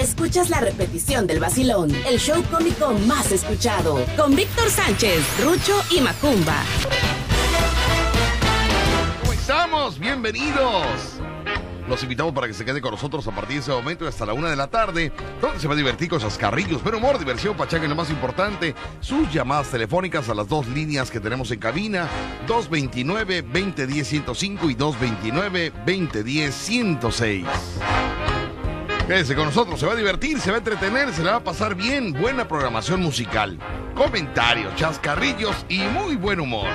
escuchas la repetición del vacilón, el show cómico más escuchado, con Víctor Sánchez, Rucho y Macumba. ¿Cómo estamos? Bienvenidos. Los invitamos para que se quede con nosotros a partir de ese momento hasta la una de la tarde, donde se va a divertir con chascarrillos, pero humor, diversión, pachaca y lo más importante, sus llamadas telefónicas a las dos líneas que tenemos en cabina, 229-2010-105 y 229-2010-106. Quédese con nosotros, se va a divertir, se va a entretener, se le va a pasar bien, buena programación musical, comentarios, chascarrillos y muy buen humor.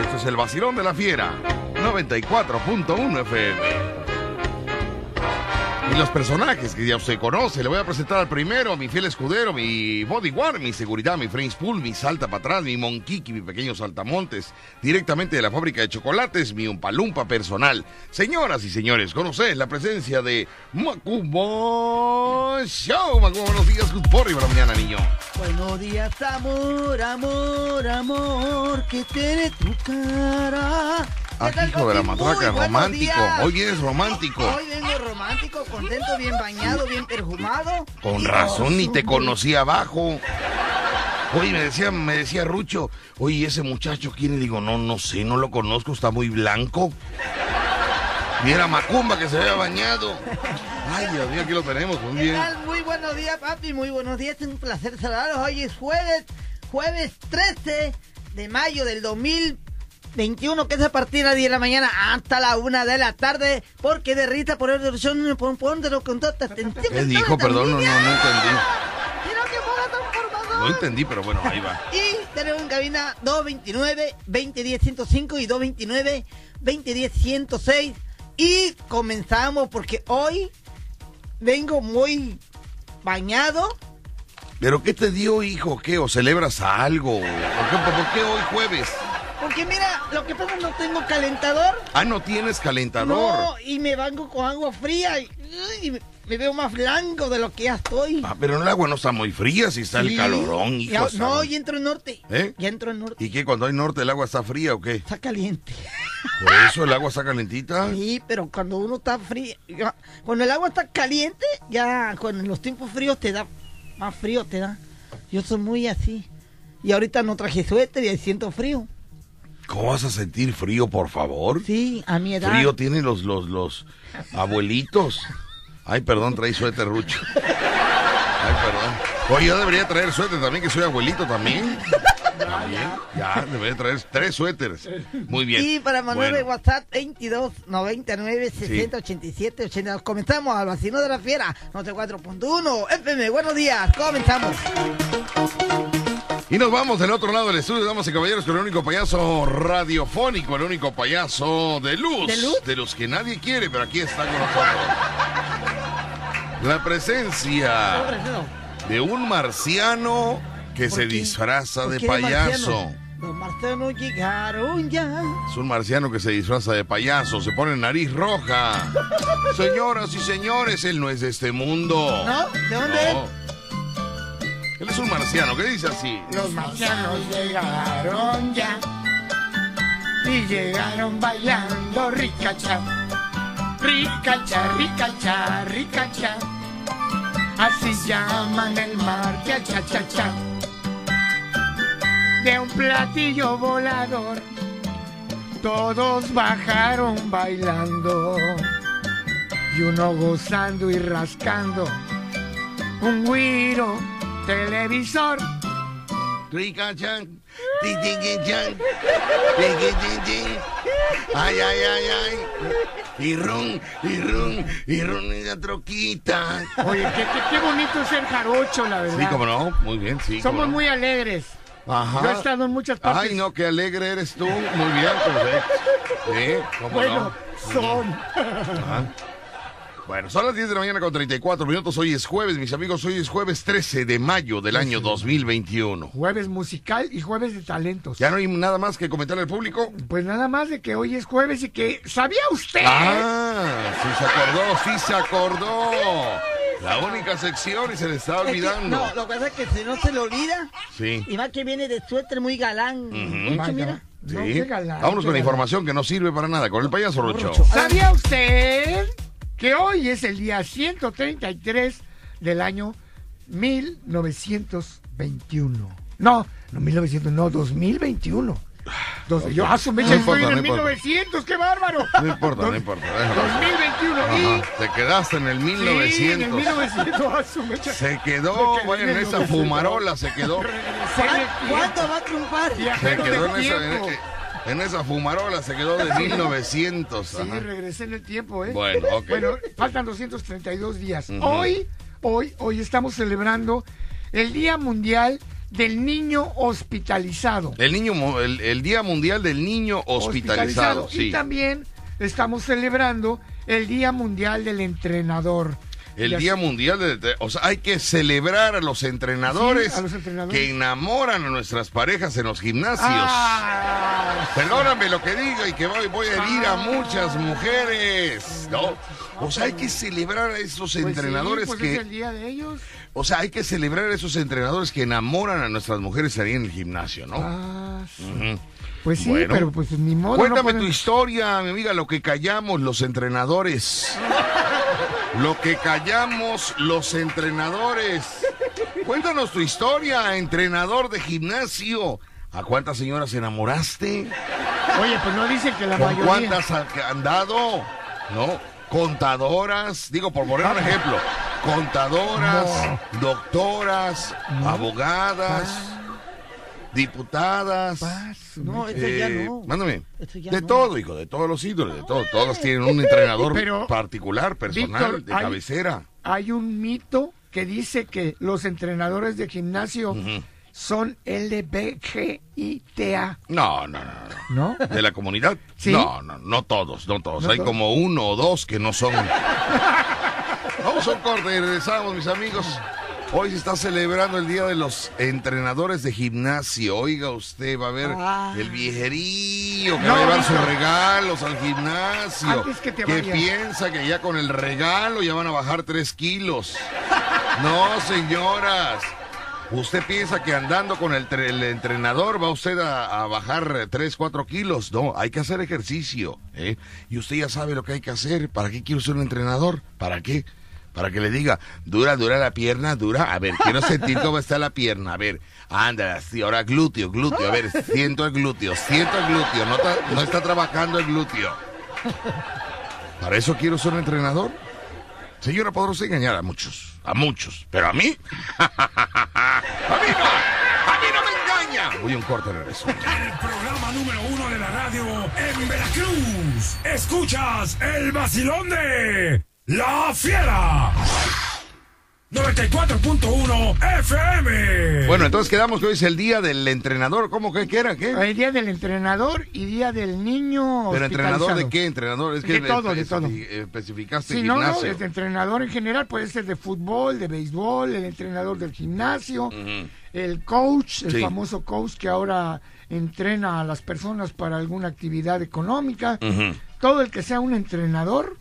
Esto es el vacilón de la fiera, 94.1 FM. Y los personajes que ya usted conoce, le voy a presentar al primero, mi fiel escudero, mi bodyguard, mi seguridad, mi Frames Pool, mi salta para atrás, mi monkiki, mi pequeño saltamontes, directamente de la fábrica de chocolates, mi umpalumpa personal. Señoras y señores, conoces la presencia de Macumbo Show. Macumbo, buenos días, good morning la mañana, niño. Buenos días, amor, amor, amor, que tiene tu cara. ¿Qué tal, hijo de la matraca, romántico. Hoy vienes romántico. Hoy vengo romántico, contento, bien bañado, bien perfumado. Con razón, ni te conocí abajo. Oye, me decía, me decía Rucho, oye, ese muchacho, ¿quién? Le digo, no, no sé, no lo conozco, está muy blanco. Mira, Macumba que se había bañado. Ay, Dios mío, aquí lo tenemos, muy ¿Qué bien. tal? Muy buenos días, papi, muy buenos días. Es un placer saludarlos. Hoy es jueves, jueves 13 de mayo del 2021, que es a partir de las 10 de la mañana hasta la 1 de la tarde. Porque de Rita por el pon pon de lo con toda. ¿Qué dijo? Perdón, no, no, no entendí. Quiero que ponga. No entendí, pero bueno, ahí va. Y tenemos en cabina 229-2010-105 y 229-2010-106. Y comenzamos porque hoy vengo muy bañado. ¿Pero qué te dio, hijo? ¿Qué? ¿O celebras algo? ¿Por qué, por qué hoy jueves? Porque mira, lo que pasa es que no tengo calentador. Ah, no tienes calentador. No, y me vengo con agua fría y, y me, veo más blanco de lo que ya estoy. Ah, pero el agua no está muy fría, si está el calorón, hijo. Ya- no, ya entro en norte. ¿Eh? Ya entro en norte. ¿Y qué? Cuando hay norte el agua está fría o qué? Está caliente. ¿Por eso el agua está calentita? Sí, pero cuando uno está frío, ya- cuando el agua está caliente, ya cuando en los tiempos fríos te da, más frío te da. Yo soy muy así. Y ahorita no traje suéter y siento frío. ¿Cómo vas a sentir frío, por favor? Sí, a mi edad. Frío tienen los, los, los abuelitos. Ay, perdón, traí suéter, Rucho. Ay, perdón. Oye, yo debería traer suéter también, que soy abuelito también. También. Ya, debería traer tres suéteres. Muy bien. Y para mandar de Bueno, WhatsApp 22 99 60 87 82. Comenzamos al vacino de la fiera, 94.1 FM. Buenos días, comenzamos. Y nos vamos del otro lado del estudio, damas y caballeros, con el único payaso radiofónico, el único payaso de luz. ¿De luz? De los que nadie quiere, pero aquí está con nosotros. La presencia de un marciano que ¿Por se qué? disfraza ¿Por de payaso. Los marcianos llegaron ya. Es un marciano que se disfraza de payaso, se pone nariz roja. Señoras y señores, él no es de este mundo. ¿No? ¿De dónde No. Él es un marciano, ¿qué dice así? Los marcianos llegaron ya y llegaron bailando ricacha, ricacha, ricacha, ricacha. Así llaman el mar, cha cha cha cha. De un platillo volador, todos bajaron bailando y uno gozando y rascando un guiro televisor. Ricachan, tiquinquinchan, tiquinquinchin. Ay, ay, ay, ay. Y ron, y ron, y ron en la troquita. Oye, qué, qué, qué bonito es ser jarocho, la verdad. Sí, como no, muy bien, sí. Somos cómo no. muy alegres. Ajá. Yo he estado en muchas partes. Ay, no, qué alegre eres tú. Muy bien, perfecto. Sí, cómo bueno, no. son. Ajá. Bueno, son las 10 de la mañana con 34 minutos. Hoy es jueves, mis amigos. Hoy es jueves 13 de mayo del año 2021. Jueves musical y jueves de talentos. ¿Ya no hay nada más que comentar al público? Pues nada más de que hoy es jueves y que. ¿Sabía usted? Ah, sí se acordó, sí se acordó. La única sección y se le estaba Es que, olvidando. no, lo que pasa es que si no se le olvida, Sí. y va que viene de suéter muy galán. Mucho, Vaya, mira. no, Sí. qué galán, Vámonos con la información que no sirve para nada con el payaso. Rocho. ¿Sabía usted que hoy es el día 133 del año 1921. No, no 1900, no, 2021. Entonces, yo, a su mecha No estoy importa, en el no importa. 1900, qué bárbaro. No importa, no importa. déjalo. 2021 Ajá, y... Te quedaste en el Sí, en el 1900. 1900, a su mecha. Se quedó, bueno, en en el esa 900. fumarola se quedó. ¿Cuándo va a triunfar? Se quedó en esa. En, esa fumarola, se quedó de 1900. Sí, ajá. regresé en el tiempo, ¿eh? Bueno, ok. Bueno, faltan 232 días. Hoy, hoy, hoy estamos celebrando el Día Mundial del Niño Hospitalizado. El niño, el, el Día Mundial del Niño Hospitalizado. Y Sí. también estamos celebrando el Día Mundial del Entrenador. El Ya Día Mundial de, O sea, hay que celebrar a los entrenadores, Sí, a los entrenadores. que enamoran a nuestras parejas en los gimnasios. Ah, Perdóname lo que diga y que voy, voy a herir a Ah. muchas mujeres. ¿no? O sea, hay que celebrar a esos pues sí, entrenadores pues que... es el día de ellos. O sea, hay que celebrar a esos entrenadores que enamoran a nuestras mujeres ahí en el gimnasio, ¿no? Ah, sí. Pues sí, Bueno. pero pues ni modo. no Cuéntame pueden- tu historia, mi amiga, lo que callamos los entrenadores. Lo que callamos los entrenadores. Cuéntanos tu historia, entrenador de gimnasio. ¿A cuántas señoras enamoraste? Oye, pues no dicen que la ¿Con mayoría. cuántas ha- han dado? ¿No? Contadoras, digo por poner un ejemplo. Contadoras, doctoras, abogadas, diputadas. Paz, No, ese ya Eh, no. Mándame. Ya De no. todo, hijo, de todos los ídolos, de todo. Todos tienen un entrenador Pero, particular, personal, Víctor, de hay- cabecera. Hay un mito que dice que los entrenadores de gimnasio Ujú. son LBGITA, No, no, no, no. ¿no? ¿De la comunidad? ¿Sí? No, no, no todos, no todos. ¿No Hay todos? como uno o dos que no son. Vamos a un corte y regresamos, mis amigos. Hoy se está celebrando el Día de los Entrenadores de Gimnasio. Oiga usted, va a ver Ah. el viejerío que No, va a llevar sus regalos al gimnasio. Antes que te vayas. piensa que ya con el regalo ya van a bajar tres kilos. No, señoras. Usted piensa que andando con el, tre- el entrenador va usted a, a bajar 3, 4 kilos. No, hay que hacer ejercicio. ¿eh? Y usted ya sabe lo que hay que hacer. ¿Para qué quiere usted un entrenador? ¿Para qué? Para que le diga, dura, dura la pierna, dura. A ver, quiero sentir cómo está la pierna. A ver, anda, sí, ahora glúteo, glúteo. A ver, siento el glúteo, siento el glúteo. No, está- no está trabajando el glúteo. ¿Para eso quiero ser un entrenador? Señora, podrá usted engañar a muchos, a muchos, pero a mí, a mí no, a mí no me. Voy a un corte de regreso. El programa número uno de la radio en Veracruz. Escuchas el vacilón de La Fiera. 94.1 FM. Bueno, entonces quedamos que hoy es el día del entrenador. ¿Cómo que qué era? ¿Qué? El día del entrenador y día del niño. ¿Pero entrenador de qué? ¿Entrenador? Es que De todo, de todo. eh, Especificaste Sí, no, no, gimnasio. el entrenador en general puede ser de fútbol, de béisbol, el entrenador del gimnasio, el coach, el Sí. famoso coach que ahora entrena a las personas para alguna actividad económica. Todo el que sea un entrenador,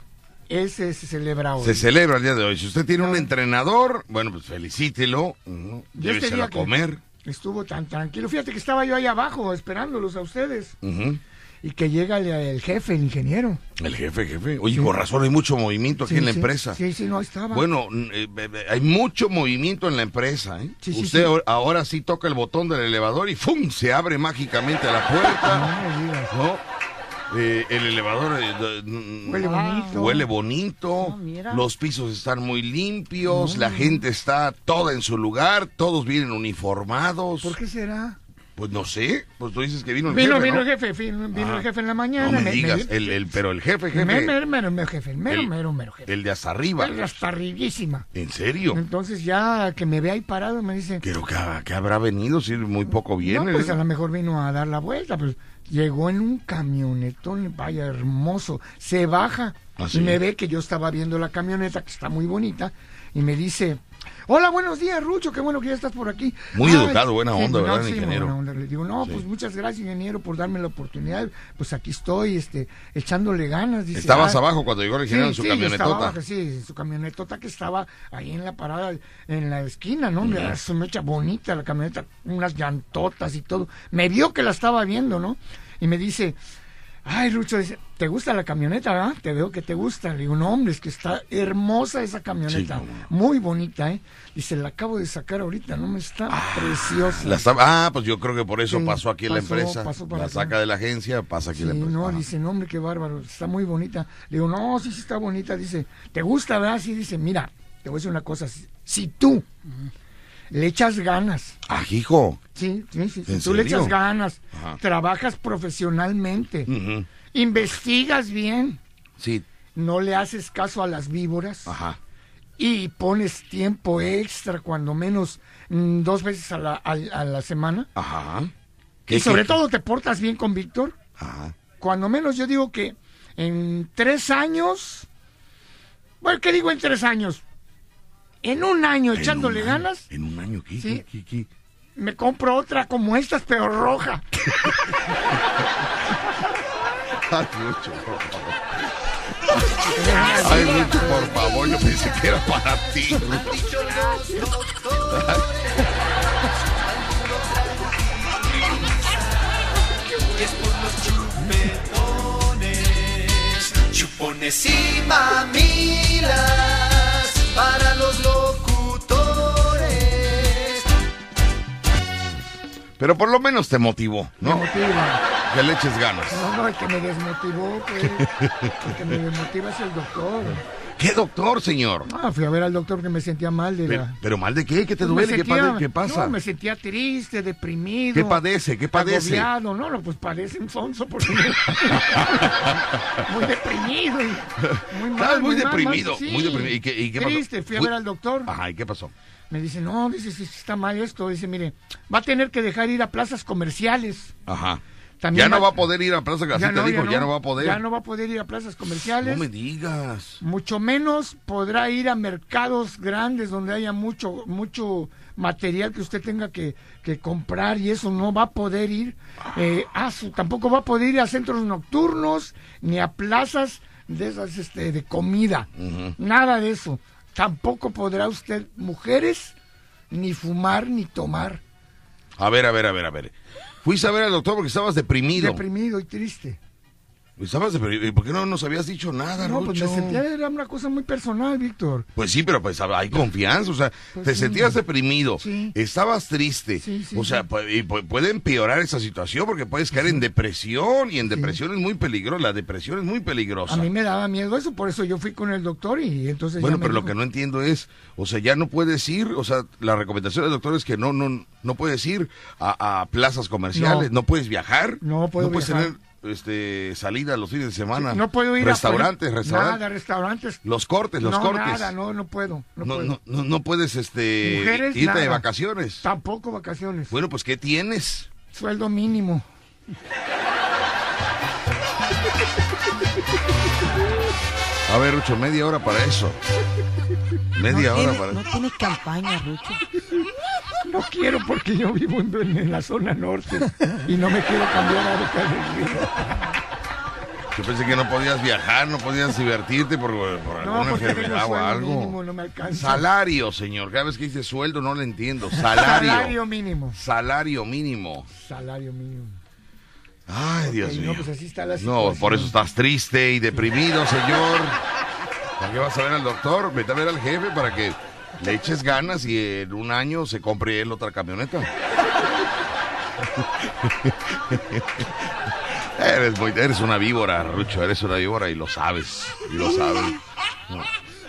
ese se celebra hoy. Se celebra el día de hoy. Si usted tiene un entrenador, bueno, pues felicítelo. este Lléveselo a comer. Estuvo tan tranquilo. Fíjate que estaba yo ahí abajo esperándolos a ustedes. Y que llega el, el jefe, el ingeniero. El jefe, jefe. Oye, con razón hay mucho movimiento aquí Sí, en la sí, empresa. Sí, sí, no estaba. Bueno, eh, eh, eh, hay mucho movimiento en la empresa. ¿eh? Usted ahora- sí toca el botón del elevador y ¡fum! se abre mágicamente la puerta. No. ¿no? Eh, el elevador eh, de- mm, Huele bonito. huele bonito, Ah, los pisos están muy limpios, la gente está toda en su lugar, todos vienen uniformados. ¿Por qué será? Pues no sé, pues tú dices que vino el Vino, jefe, vino ¿no? el jefe, vino, vino el jefe en la No mañana. me digas, el, el- pero el jefe, jefe, Mero, mero, mero, jefe, el mero, el- mero, mero jefe. el de hasta arriba. El hasta arribísima. ¿En serio? Entonces ya que me ve ahí parado me dice, Pero que, que habrá venido, si muy poco no, viene. pues a lo mejor vino a dar la vuelta, pues llegó en un camionetón, vaya hermoso, se baja ¿Ah, y me ve que yo estaba viendo la camioneta que está muy bonita y me dice, hola, buenos días, Rucho, qué bueno que ya estás por aquí. Muy educado, buena onda, no, ¿verdad, sí, muy ingeniero? buena onda. Le digo, no, Sí. pues muchas gracias, ingeniero, por darme la oportunidad. Pues aquí estoy, este, echándole ganas. Dice, Estabas "Ah, abajo cuando llegó el ingeniero en su sí, estaba camionetota. abajo, sí, su camionetota que estaba ahí en la parada, en la esquina, ¿no? Mira, Se me echa bonita la camioneta, unas llantotas y todo. Me vio que la estaba viendo, ¿no? Y me dice, Ay, Rucho dice, ¿te gusta la camioneta, verdad? Te veo que te gusta. Le digo, no, hombre, es que está hermosa esa camioneta. Sí, cómo no. Muy bonita, ¿eh? Dice, la acabo de sacar ahorita, no me está preciosa. La está- ah, pues yo creo que por eso Sí, pasó aquí en la pasó, empresa. pasó para La acá. saca de la agencia, pasa aquí Sí, la empresa. no, Ajá. dice, no, hombre, qué bárbaro, está muy bonita. Le digo, no, sí, sí está bonita. Dice, ¿te gusta, verdad? Sí, dice, mira, te voy a decir una cosa. Si, si tú le echas ganas, Ah, hijo. Sí, sí, sí, si ¿En tú le echas ganas, Ajá. trabajas profesionalmente, investigas bien, Sí, no le haces caso a las víboras ajá. y pones tiempo extra, cuando menos mm, dos veces a la, a- a la semana. Ajá. Y sobre todo te portas bien con Víctor. Ajá. cuando menos yo digo que en tres años, bueno, ¿qué digo en tres años? En un año En ravechándole un año, ganas, En un año, ¿qué? Sí. ¿Qué, qué, qué? Me compro otra como estas, pero roja. Ay, Lucho, por favor. Ay, Lucho, por favor, yo pensé que era para ti. Chupones y mamilas para los locutores. Pero por lo menos te motivó, Me ¿no? motiva. Que le eches ganas. No, no, el que me desmotivó, pues, el que me desmotiva es el doctor. ¿Qué doctor, señor? Ah, fui a ver al doctor que me sentía mal de Pero, la... pero mal de qué? ¿Qué te Pues me duele? ¿Qué, sentía- pade- qué pasa? No, me sentía triste, deprimido. ¿Qué padece? ¿Qué padece? Agobiado. No, no, pues padece un sonso porque... muy deprimido. y Muy mal, muy deprimido, mal, sí. muy deprimido. ¿Y qué, y qué pasó? Triste, fui a ver al doctor. Ajá, ¿y qué pasó? Me dice, no, dice, sí, está mal esto. Dice, mire, va a tener que dejar ir a plazas comerciales. Ajá. También ya no va- a poder ir a Plaza Casita, dijo, ya no, va a poder. Ya no va a poder ir a plazas comerciales. No me digas. Mucho menos podrá ir a mercados grandes donde haya mucho mucho material que usted tenga que, que comprar y eso no va a poder ir. Eh, a su- tampoco va a poder ir a centros nocturnos ni a plazas de esas este, de comida. Nada de eso. Tampoco podrá usted mujeres ni fumar ni tomar. A ver, a ver, a ver, a ver. Fuiste a ver al doctor porque estabas deprimido. Deprimido y triste. Estabas. ¿Y por qué no nos habías dicho nada, No, pues Rucho? me sentía, era una cosa muy personal, Víctor. Pues sí, pero pues hay confianza, o sea, Pues te sí. sentías deprimido, Sí. estabas triste, Sí, sí, o sea, sí. pu- y pu- puede empeorar esa situación porque puedes caer en depresión y en depresión es muy peligroso, la depresión es muy peligrosa. A mí me daba miedo eso, por eso yo fui con el doctor y entonces Bueno, ya me pero lo que no entiendo es, o sea, ya no puedes ir, o sea, la recomendación del doctor es que no no no puedes ir a, a plazas comerciales, no. No. puedes viajar, No puedo puedes viajar. tener este salida los fines de semana, no puedo ir restaurantes, a restaurantes, Nada, restaurantes. los cortes, los no, cortes. nada, no, no puedo. No, No, puedo. no, no, no puedes este Mujeres, irte de vacaciones. Tampoco vacaciones. Bueno, pues ¿qué tienes? Sueldo mínimo. A ver, Rucho, media hora para eso. Media no, hora tiene, para no tiene campaña, Rucho. No quiero porque yo vivo en, en la zona norte y no me quiero cambiar a Boca del Río. Yo pensé que no podías viajar, no podías divertirte por, por No, alguna enfermedad o algo. mínimo, no me alcanza. Salario, señor. Cada vez que dice sueldo no lo entiendo. Salario. Salario mínimo. Salario mínimo. Salario mínimo. Ay, Dios Ok, no, mío. pues así está la No, por eso estás triste y deprimido, señor. ¿Para qué vas a ver al doctor? Vete a ver al jefe para que le eches ganas y en un año se compre él otra camioneta. eres, muy- eres una víbora, Rucho, eres una víbora y lo sabes, y lo sabes.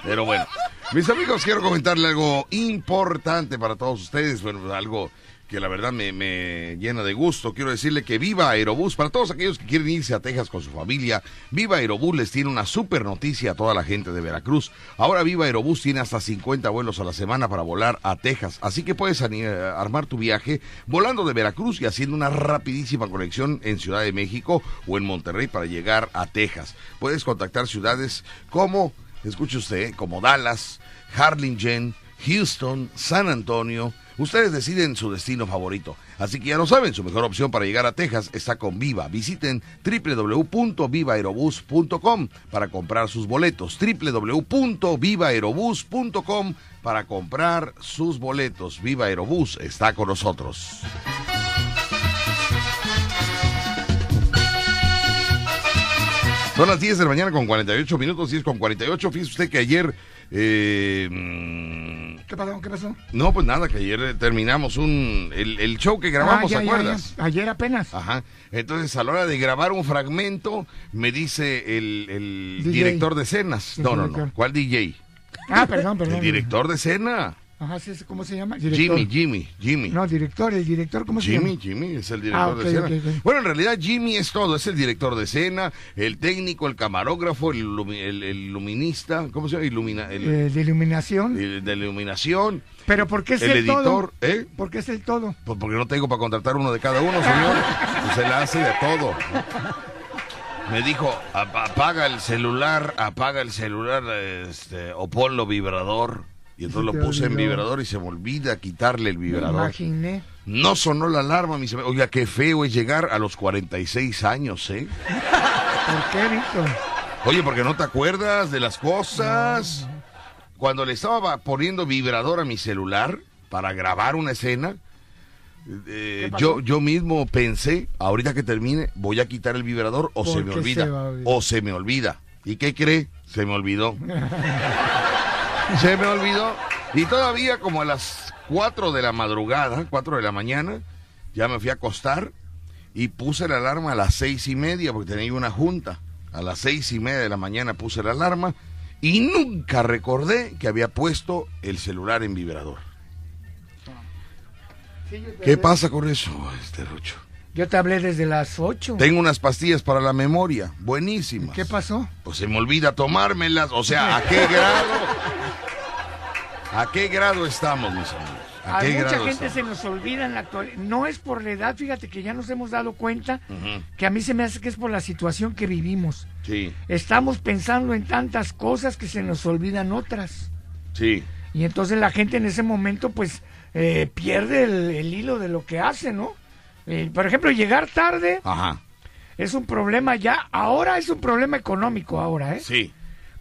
Pero bueno, mis amigos, quiero comentarle algo importante para todos ustedes, bueno, algo que la verdad me, me llena de gusto. Quiero decirle que Viva Aerobús, para todos aquellos que quieren irse a Texas con su familia, Viva Aerobús les tiene una super noticia a toda la gente de Veracruz. Ahora Viva Aerobús tiene hasta 50 vuelos a la semana para volar a Texas, así que puedes eh, armar tu viaje volando de Veracruz y haciendo una rapidísima conexión en Ciudad de México o en Monterrey para llegar a Texas. Puedes contactar ciudades como, escuche usted, como Dallas, Harlingen, Houston, San Antonio. Ustedes deciden su destino favorito. Así que ya lo saben, su mejor opción para llegar a Texas está con Viva. Visiten www.vivaerobus.com para comprar sus boletos. www.vivaerobus.com para comprar sus boletos. Viva Aerobús está con nosotros. Son las 10 de la mañana con 48 minutos, 10 con 48. Fíjese usted que ayer... eh, mm, ¿Qué pasó? ¿Qué pasó? no, pues nada, que ayer eh, terminamos un el, el show que grabamos, Ah, ya, ¿te acuerdas? ya. Ayer apenas. Ajá. Entonces, a la hora de grabar un fragmento, me dice el, el director de escenas. No, no, no. ¿Cuál DJ? Ah, perdón, perdón. El director de escena. Ajá, ¿cómo se llama? Director. Jimmy, Jimmy, Jimmy. No, director, el director, ¿cómo se Jimmy, llama? Jimmy es el director Ah, ok, de escena. Bueno, en realidad Jimmy es todo, es el director de escena, el técnico, el camarógrafo, el, el- el iluminista, ¿cómo se llama? Ilumina, el, Eh, de iluminación. el de la iluminación, Pero ¿por qué es el el, editor, todo? ¿eh? ¿Por qué es el todo? Pues porque no tengo para contratar uno de cada uno, señor. Pues se le hace de todo. Me dijo, "Ap- apaga el celular, apaga el celular, este, o ponlo vibrador. Y entonces lo puse en vibrador y se me olvida quitarle el Me vibrador. imaginé. No sonó la alarma, mi señor. Oiga, qué feo es llegar a los 46 años, ¿eh? ¿Por qué, Víctor? Oye, porque no te acuerdas de las cosas. Cuando le estaba poniendo vibrador a mi celular para grabar una escena, eh, yo, yo mismo pensé, ahorita que termine, voy a quitar el vibrador o se me olvida. se o se me olvida. ¿Y qué cree? Se me olvidó. se me olvidó. Y todavía como a las 4 de la madrugada, 4 de la mañana, ya me fui a acostar y puse la alarma a las seis y media porque tenía una junta. A las seis y media de la mañana puse la alarma y nunca recordé que había puesto el celular en vibrador. ¿Qué pasa con eso, este Rucho? Yo te hablé desde las 8. Tengo unas pastillas para la memoria, buenísimas. ¿Qué pasó? Pues se me olvida tomármelas. O sea, ¿a qué grado? ¿A qué grado estamos, mis amigos? ¿A mucha gente estamos? se nos olvida en la actualidad. No es por la edad, fíjate que ya nos hemos dado cuenta que a mí se me hace que es por la situación que vivimos. Sí, Estamos pensando en tantas cosas que se nos olvidan otras. sí. Y entonces la gente en ese momento pues eh, pierde el, el hilo de lo que hace, ¿no? Eh, por ejemplo, llegar tarde Ajá, es un problema ya, ahora es un problema económico ahora, ¿eh? sí.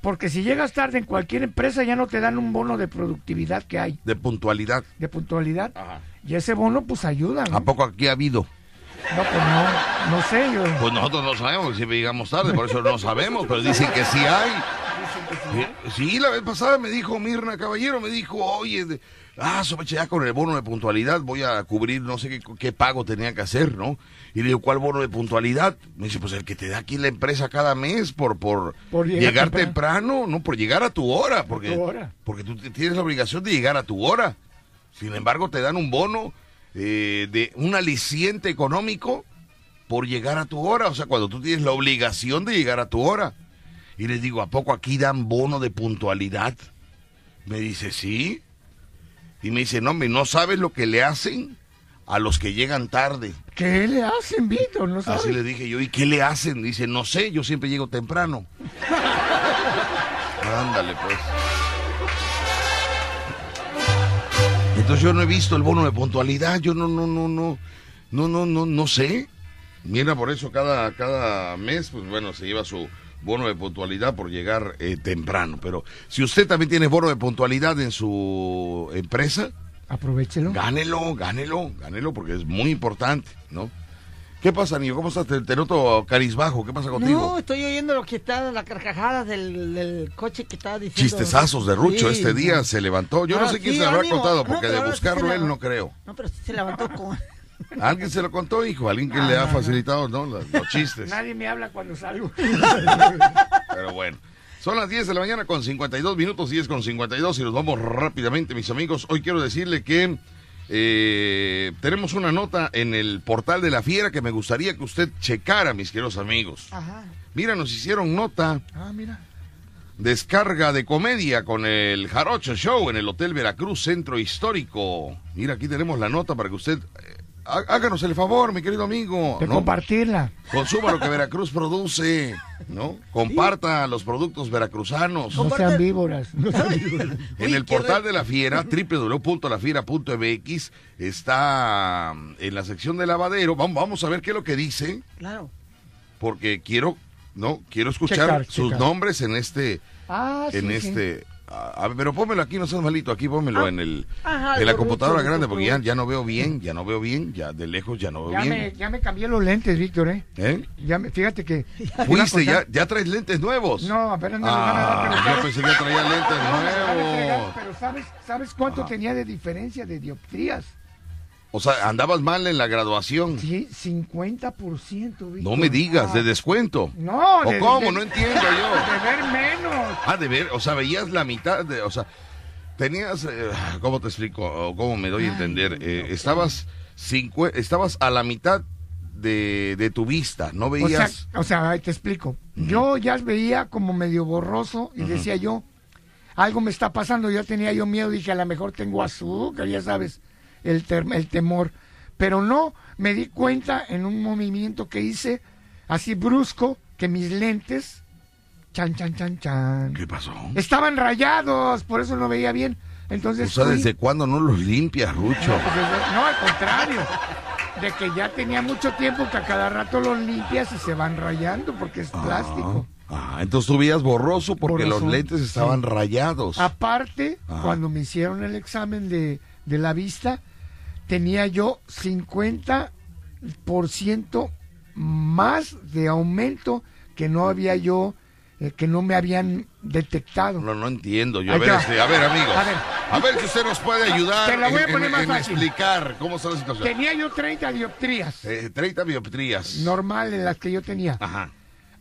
Porque si llegas tarde en cualquier empresa ya no te dan un bono de productividad que hay, De puntualidad. de puntualidad. Ajá. Y ese bono pues ayuda, ¿no? ¿A poco aquí ha habido? No, pues no, no sé, yo... Pues nosotros no sabemos, siempre llegamos tarde, por eso no sabemos, pero dicen que sí hay. Sí, la vez pasada me dijo Mirna Caballero, me dijo, oye, ah, sopeche, ya con el bono de puntualidad voy a cubrir no sé qué, qué pago tenía que hacer, ¿no? Y le digo, ¿cuál bono de puntualidad? Me dice, pues el que te da aquí la empresa cada mes por, por, Por llegar llegar, temprano. temprano. no por llegar a tu hora, porque, tu hora. porque tú tienes la obligación de llegar a tu hora. Sin embargo, te dan un bono eh, de un aliciente económico por llegar a tu hora, o sea, cuando tú tienes la obligación de llegar a tu hora. Y les digo, ¿a poco aquí dan bono de puntualidad? Me dice, sí. Y me dice, no, hombre, no sabes lo que le hacen a los que llegan tarde. ¿Qué le hacen, Víctor? ¿No sabes? Así le dije yo, ¿y qué le hacen? Dice, no sé, yo siempre llego temprano. Ándale, pues. Entonces yo no he visto el bono de puntualidad, yo no, no, no, no, no, no, no, no sé. Mira, por eso cada, cada mes, pues bueno, se lleva su bono de puntualidad por llegar eh, temprano. Pero si usted también tiene bono de puntualidad en su empresa, Aprovechelo. Gánelo, gánelo, gánelo, porque es muy importante, ¿no? ¿Qué pasa, niño? ¿Cómo estás? Te, te noto carizbajo. ¿Qué pasa contigo? No, estoy oyendo lo que está, la carcajada del, del coche que estaba diciendo. Chistezazos de Rucho. Sí. este día se levantó. Yo no Ah, sé quién sí, se lo habrá contado, porque de buscarlo él la- no creo. No, pero sí se levantó con... Alguien se lo contó, hijo. Alguien que le ha facilitado, ¿no? Los, los chistes. Nadie me habla cuando salgo. Pero bueno. Son las 10 de la mañana con 52 minutos, 10 con 52 y nos vamos rápidamente, mis amigos. Hoy quiero decirle que eh, tenemos una nota en el portal de la fiera que me gustaría que usted checara, mis queridos amigos. Ajá. Mira, nos hicieron nota, Ah, mira. descarga de comedia con el Jarocho Show en el Hotel Veracruz Centro Histórico. Mira, aquí tenemos la nota para que usted... há- háganos el favor, mi querido amigo. De ¿no? compartirla. Consuma lo que Veracruz produce, ¿no? Comparta los productos veracruzanos. No sean víboras. No sean víboras. En el portal de la fiera, www.lafiera.mx, está mm, en la sección de lavadero. Vamos, vamos a ver qué es lo que dice, Claro. porque quiero, no, quiero escuchar Checar, sus checar. nombres en este, Ah, sí, en sí. este. A ver, pero pónmelo aquí, no seas malito, aquí pónmelo Ah. en el Ajá, en la computadora mucho, grande, por porque ya, no veo bien, ya no veo bien, ya de lejos ya no veo Ya bien. me, ya me cambié los lentes, Víctor, ¿eh? ¿Eh? Ya me- fíjate que... Fuiste, a ya, ya traes lentes nuevos. No, apenas me los van a dar, Ah, yo pensé que traía lentes a nuevos. Pero ¿sabes, ¿sabes cuánto Ajá. tenía de diferencia de dioptrías? O sea, andabas mal en la graduación. Sí, 50%, Víctor. No me digas, Ah. de descuento. No, ¿O de- cómo? de- No entiendo yo. De ver menos. Ah, de ver, o sea, veías la mitad de, o sea, tenías, eh, ¿cómo te explico? O ¿Cómo me doy a entender? Eh, estabas, cincue- estabas a la mitad de, de tu vista, no O sea, veías. o sea, ahí te explico. Yo ya veía como medio borroso y decía yo, algo me está pasando, ya tenía yo miedo, dije, a lo mejor tengo azúcar, ya sabes, el, el temor. Pero no, me di cuenta en un movimiento que hice, así brusco, que mis lentes, chan, chan, chan, chan, ¿Qué pasó? estaban rayados, por eso no veía bien. Entonces, O sea, fui- ¿desde cuándo no los limpias, Rucho? pues desde- no, al contrario. De que ya tenía mucho tiempo que a cada rato los limpias y se van rayando porque es plástico. Ah, entonces tú veías borroso porque Borroso, los lentes estaban sí. rayados. Aparte, Ajá. cuando me hicieron el examen de, de la vista, tenía yo 50% más de aumento que no había yo, eh, que no me habían detectado. No, no entiendo. Yo, a ver, este, a ver, amigos. A ver. A ver si usted nos puede ayudar Te la voy a poner en- más en fácil. explicar cómo está la situación. Tenía yo 30 dioptrías, Eh, 30 bioptrías. normales las que yo tenía. Ajá.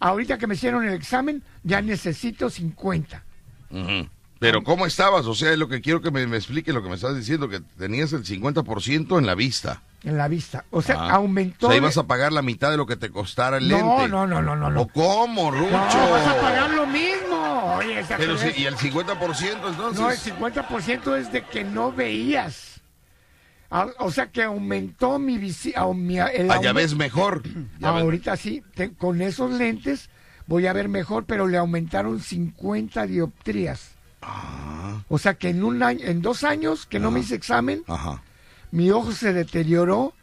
Ahorita que me hicieron el examen, ya necesito 50. Ujú. Pero ¿cómo estabas? O sea, es lo que quiero que me, me explique lo que me estás diciendo, que tenías el 50% en la vista. En la vista. O sea, Ah. aumentó. O sea, ibas a pagar la mitad de lo que te costara el no, lente. no, no, no, no, no. ¿O cómo, Rucho? No, vas a pagar lo mismo. Oye, Pero sí, ¿y el 50% entonces? No, el 50% es de que no veías. Ah, O sea que aumentó mi visión. Ah, ya ves mejor. Ya ves- Ahorita sí, te- con esos lentes voy a ver mejor, pero le aumentaron 50 dioptrías. O sea que en un año, en dos años que no me hice examen, Ajá. mi ojo se deterioró.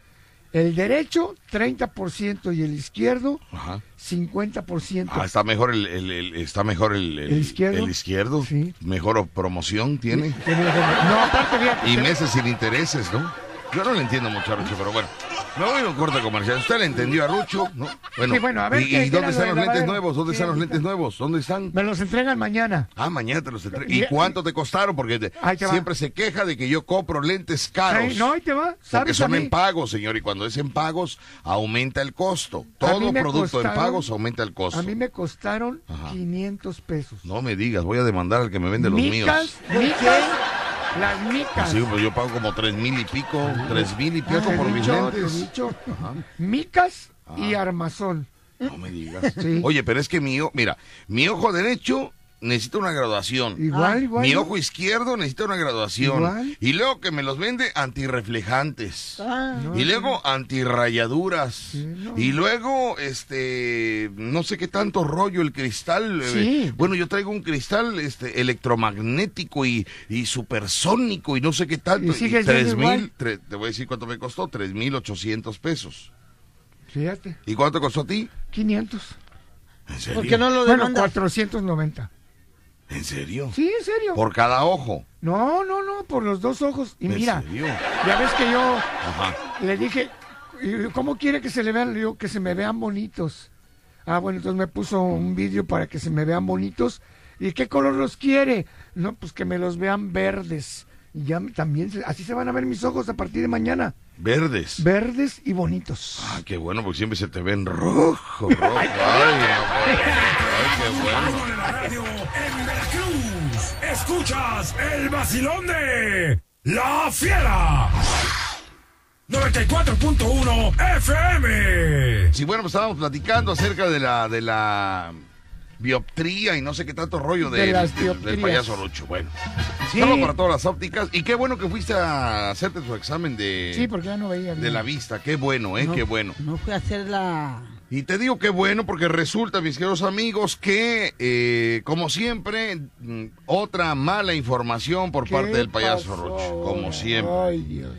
El derecho, 30% y el izquierdo, Ajá. 50%. Ah, está mejor el, el- el- está mejor el, ¿El izquierdo? el izquierdo. Sí. Mejor promoción tiene. No, aparte, fíjate, Y meses sin intereses, ¿no? Yo no le entiendo mucho a Rucho, pero bueno. Me voy a un corte comercial. ¿Usted le entendió a Rucho? ¿No? Bueno, Sí, bueno, a ver, ¿y, ¿qué- y qué dónde están lo los lentes nuevos? ¿Dónde están los lentes nuevos? ¿Dónde están? me los entregan mañana. Ah, mañana te los entrego. Y- ¿Y cuánto te costaron? Porque te- te siempre se queja de que yo compro lentes caros. Ay, no, ahí te va. Porque ¿Sabes son a mí? en pagos, señor, y cuando es en pagos, aumenta el costo. Todo producto en costaron- pagos aumenta el costo. A mí me costaron Ajá. 500 pesos. No me digas, voy a demandar al que me vende los micas, míos. micas, las micas. Sí, pues yo pago como tres mil y pico, tres mil y pico he por mis lentes. Micas y armazón. No me digas. Sí. Oye, pero es que mi ojo, mira, mi ojo derecho necesita una graduación. Igual, igual. Mi ojo izquierdo necesita una graduación. Igual. Y luego que me los vende antirreflejantes. Ah, Y luego antirrayaduras. Sí, no. Y luego, este, no sé qué tanto rollo el cristal. eh, Sí. bueno, yo traigo un cristal este, electromagnético y, y supersónico y no sé qué tanto. ¿Y tres mil, tre- te voy a decir cuánto me costó, tres mil ochocientos pesos. Fíjate, ¿Y cuánto costó a ti? 500. ¿En serio? ¿Por qué no lo Bueno, demandas? 490. ¿En serio? Sí, en serio. Por cada ojo. No, no, no, por los dos ojos. Y ¿En mira, serio? ya ves que yo Ajá. le dije, "¿Y ¿cómo quiere que se le vean? Le digo, que se me vean bonitos. Ah, bueno, entonces me puso un vídeo para que se me vean bonitos. ¿Y qué color los quiere? No, pues que me los vean verdes. Y ya también, se- así se van a ver mis ojos a partir de mañana. Verdes. Verdes y bonitos. Ah, qué bueno, porque siempre se te ven rojo, rojo. Ay, ay, qué bueno. Uno de la radio en Veracruz. Escuchas el vacilón de La Fiera. 94.1 FM. Sí, bueno, pues estábamos platicando acerca de la, de la bioptría y no sé qué tanto rollo de, De las del- payaso Rucho. Bueno, Sí. para todas las ópticas. Y qué bueno que fuiste a hacerte tu examen de, Sí, porque ya no veía. de la vista. Qué bueno, ¿eh? No, Qué bueno. No fui a hacer la... Y te digo qué bueno porque resulta, mis queridos amigos, que eh, como siempre, mm, otra mala información por ¿Qué parte del payaso Roche, como siempre. Ay, Dios.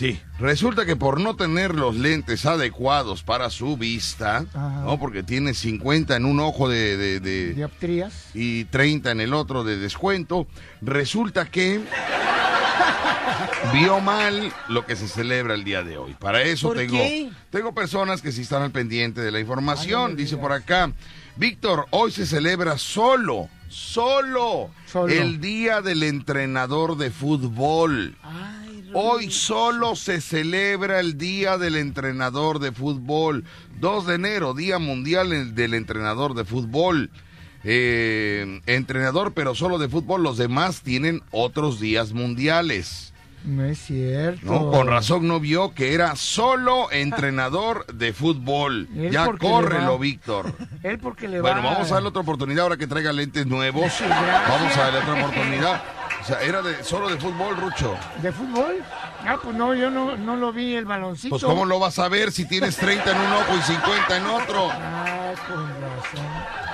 Sí, resulta que por no tener los lentes adecuados para su vista, Ajá. ¿no? Porque tiene 50 en un ojo de, de- de- Dioptrías. y 30 en el otro de descuento, resulta que vio mal lo que se celebra el día de hoy. Para eso ¿Por tengo, qué? tengo personas que sí están al pendiente de la información. Dice por acá, Víctor, hoy se celebra solo, solo, Solo. el día del entrenador de fútbol. Ay, Hoy solo se celebra el Día del Entrenador de Fútbol. 2 de enero, Día Mundial el- del Entrenador de Fútbol. Eh, entrenador, pero solo de fútbol. Los demás tienen otros días mundiales. No es cierto. ¿no? Con razón no vio que era solo entrenador de fútbol. Él Ya córrelo. Víctor. Él porque le Bueno, va. vamos a darle otra oportunidad ahora que traiga lentes nuevos. gracias. Vamos a darle otra oportunidad. O sea, era de, solo de fútbol, Rucho. ¿De fútbol? Ah, pues no, yo no, no lo vi el baloncito. Pues cómo lo vas a ver si tienes 30 en un ojo y 50 en otro. Ah, con razón.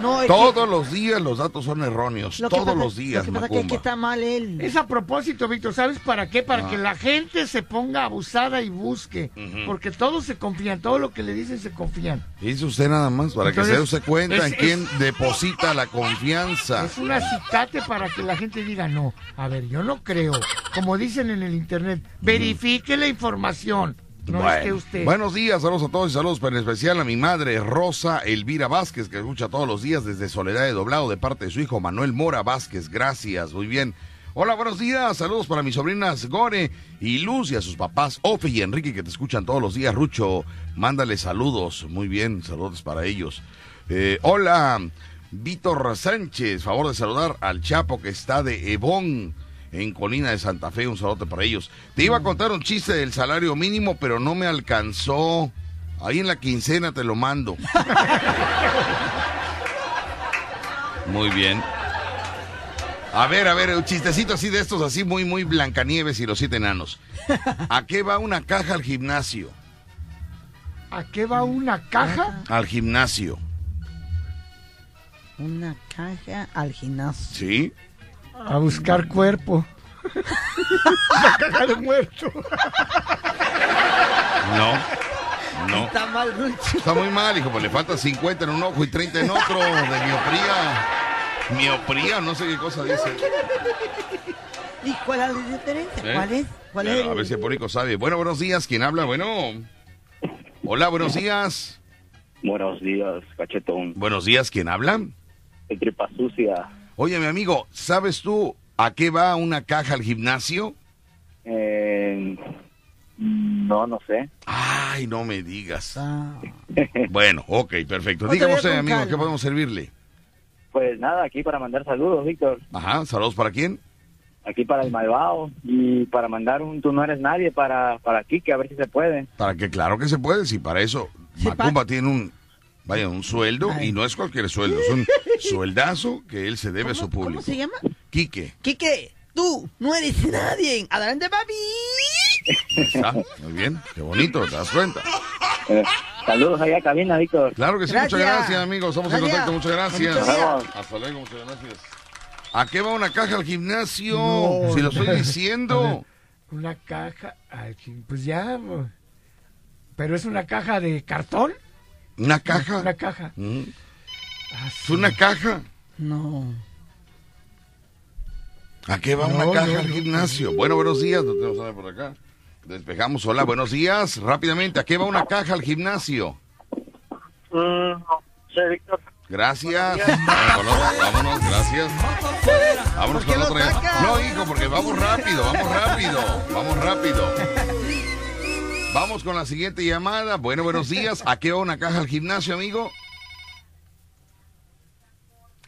No, todos los días los datos son erróneos. lo Todos pasa- los días, Lo que pasa es que está mal él. Es a propósito, Víctor, ¿sabes para qué? Para Ah. que la gente se ponga abusada y busque. Porque todos se confían, todo lo que le dicen se confían. Dice usted nada más, para que se dé cuenta es- en es- quién deposita la confianza. Es un acicate para que la gente diga, no, a ver, yo no creo. Como dicen en el internet, verifique la información. No Bueno, es que usted. Buenos días, saludos a todos y saludos pero en especial a mi madre Rosa Elvira Vázquez, que escucha todos los días desde Soledad de Doblado de parte de su hijo Manuel Mora Vázquez. Gracias, muy bien. Hola, buenos días, saludos para mis sobrinas Gore y Luz y a sus papás Ofe y Enrique que te escuchan todos los días. Rucho, mándale saludos, muy bien, saludos para ellos. Eh, hola, Víctor Sánchez, favor de saludar al Chapo que está de Ebón en Colina de Santa Fe, un saludo para ellos. Te iba a contar un chiste del salario mínimo, pero no me alcanzó. Ahí en la quincena te lo mando. Muy bien. A ver, a ver, un chistecito así de estos, así muy, muy Blancanieves y los siete enanos. ¿A qué va una caja al gimnasio? ¿A qué va una caja? Al gimnasio, Una caja al gimnasio. ¿sí? A buscar cuerpo. la caja de muerto. No, no. Está mal, Rucho. Está muy mal, hijo, pues le falta 50 en un ojo y 30 en otro de miopría. Miopría, no sé qué cosa dice. ¿Y cuál es la diferencia? ¿Eh? ¿Cuál es? ¿Cuál es? A ver si el público sabe. Bueno, buenos días, ¿quién habla? Bueno. Hola, buenos días. Buenos días, cachetón. Buenos días, ¿quién habla? De tripa sucia. Oye, mi amigo, ¿sabes tú a qué va una caja al gimnasio? Eh, no, no sé. Ay, no me digas. Ah. Bueno, ok, perfecto. Dígame usted, amigo, calma. ¿qué podemos servirle? Pues nada, aquí para mandar saludos, Víctor. Ajá, saludos para quién? Aquí para el malvado. Y para mandar un tú no eres nadie para, para Kike, a ver si se puede. Para que claro que se puede, si para eso Sí, Macumba tiene un, vaya, un sueldo Ay. y no es cualquier sueldo, es un sueldazo que él se debe a su ¿Cómo, público. ¿Cómo se llama? Quique, Quique, tú no eres nadie. Adelante, papi. está, muy bien, qué bonito, te das cuenta. Eh, saludos allá a cabina, Víctor. Claro que sí, Gracias. muchas gracias, amigos, estamos en contacto, muchas gracias. Hasta luego, muchas gracias. ¿A qué va una caja al gimnasio? No, si lo estoy diciendo. Una caja. ay, ching, pues ya. bo- Pero es una caja de cartón. ¿Una caja? Una caja. Mm, Ah, ¿Es una caja? No. ¿A qué va No, una caja no, al no, gimnasio? Bueno, buenos días, no tenemos nada por acá. Despejamos, hola, buenos días. Rápidamente, ¿a qué va una caja al gimnasio? sí, Víctor. Gracias. Vámonos, vámonos, gracias. Vámonos ¿Por qué con otra. No, hijo, porque vamos rápido, vamos rápido, vamos rápido. Vamos con la siguiente llamada. Bueno, buenos días. ¿A qué va una caja al gimnasio, amigo?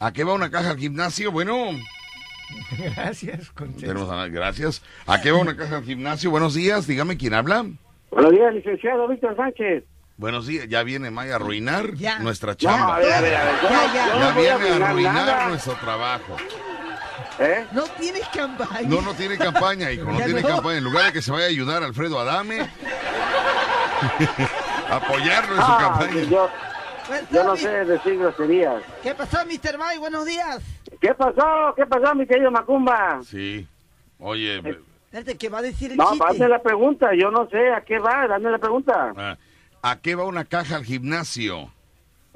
¿A qué va una caja al gimnasio? Bueno, Gracias, contesta. tenemos a gracias. ¿A qué va una caja al gimnasio? Buenos días, dígame quién habla. Buenos días, licenciado Víctor Sánchez. Buenos días, ya viene Maya a arruinar Ya. nuestra No, chamba. a ver, a ver, a ver. Yo, Ya, yo no viene a a arruinar arruinar nada. nuestro trabajo. ¿Eh? No tienes campaña. No, no tiene campaña, hijo, no Ya tiene no. campaña. En lugar de que se vaya a ayudar Alfredo Adame, apoyarlo en su Ah, campaña. yo, Pues, yo no sé decir groserías. ¿Qué pasó, Mr. Mike? Buenos días. ¿Qué pasó? ¿Qué pasó, mi querido Macumba? Sí. Oye, Espérate, ¿qué va a decir el No, chiste? hazme la pregunta, yo no sé, ¿a qué va? Dame la pregunta. Ah, ¿A qué va una caja al gimnasio?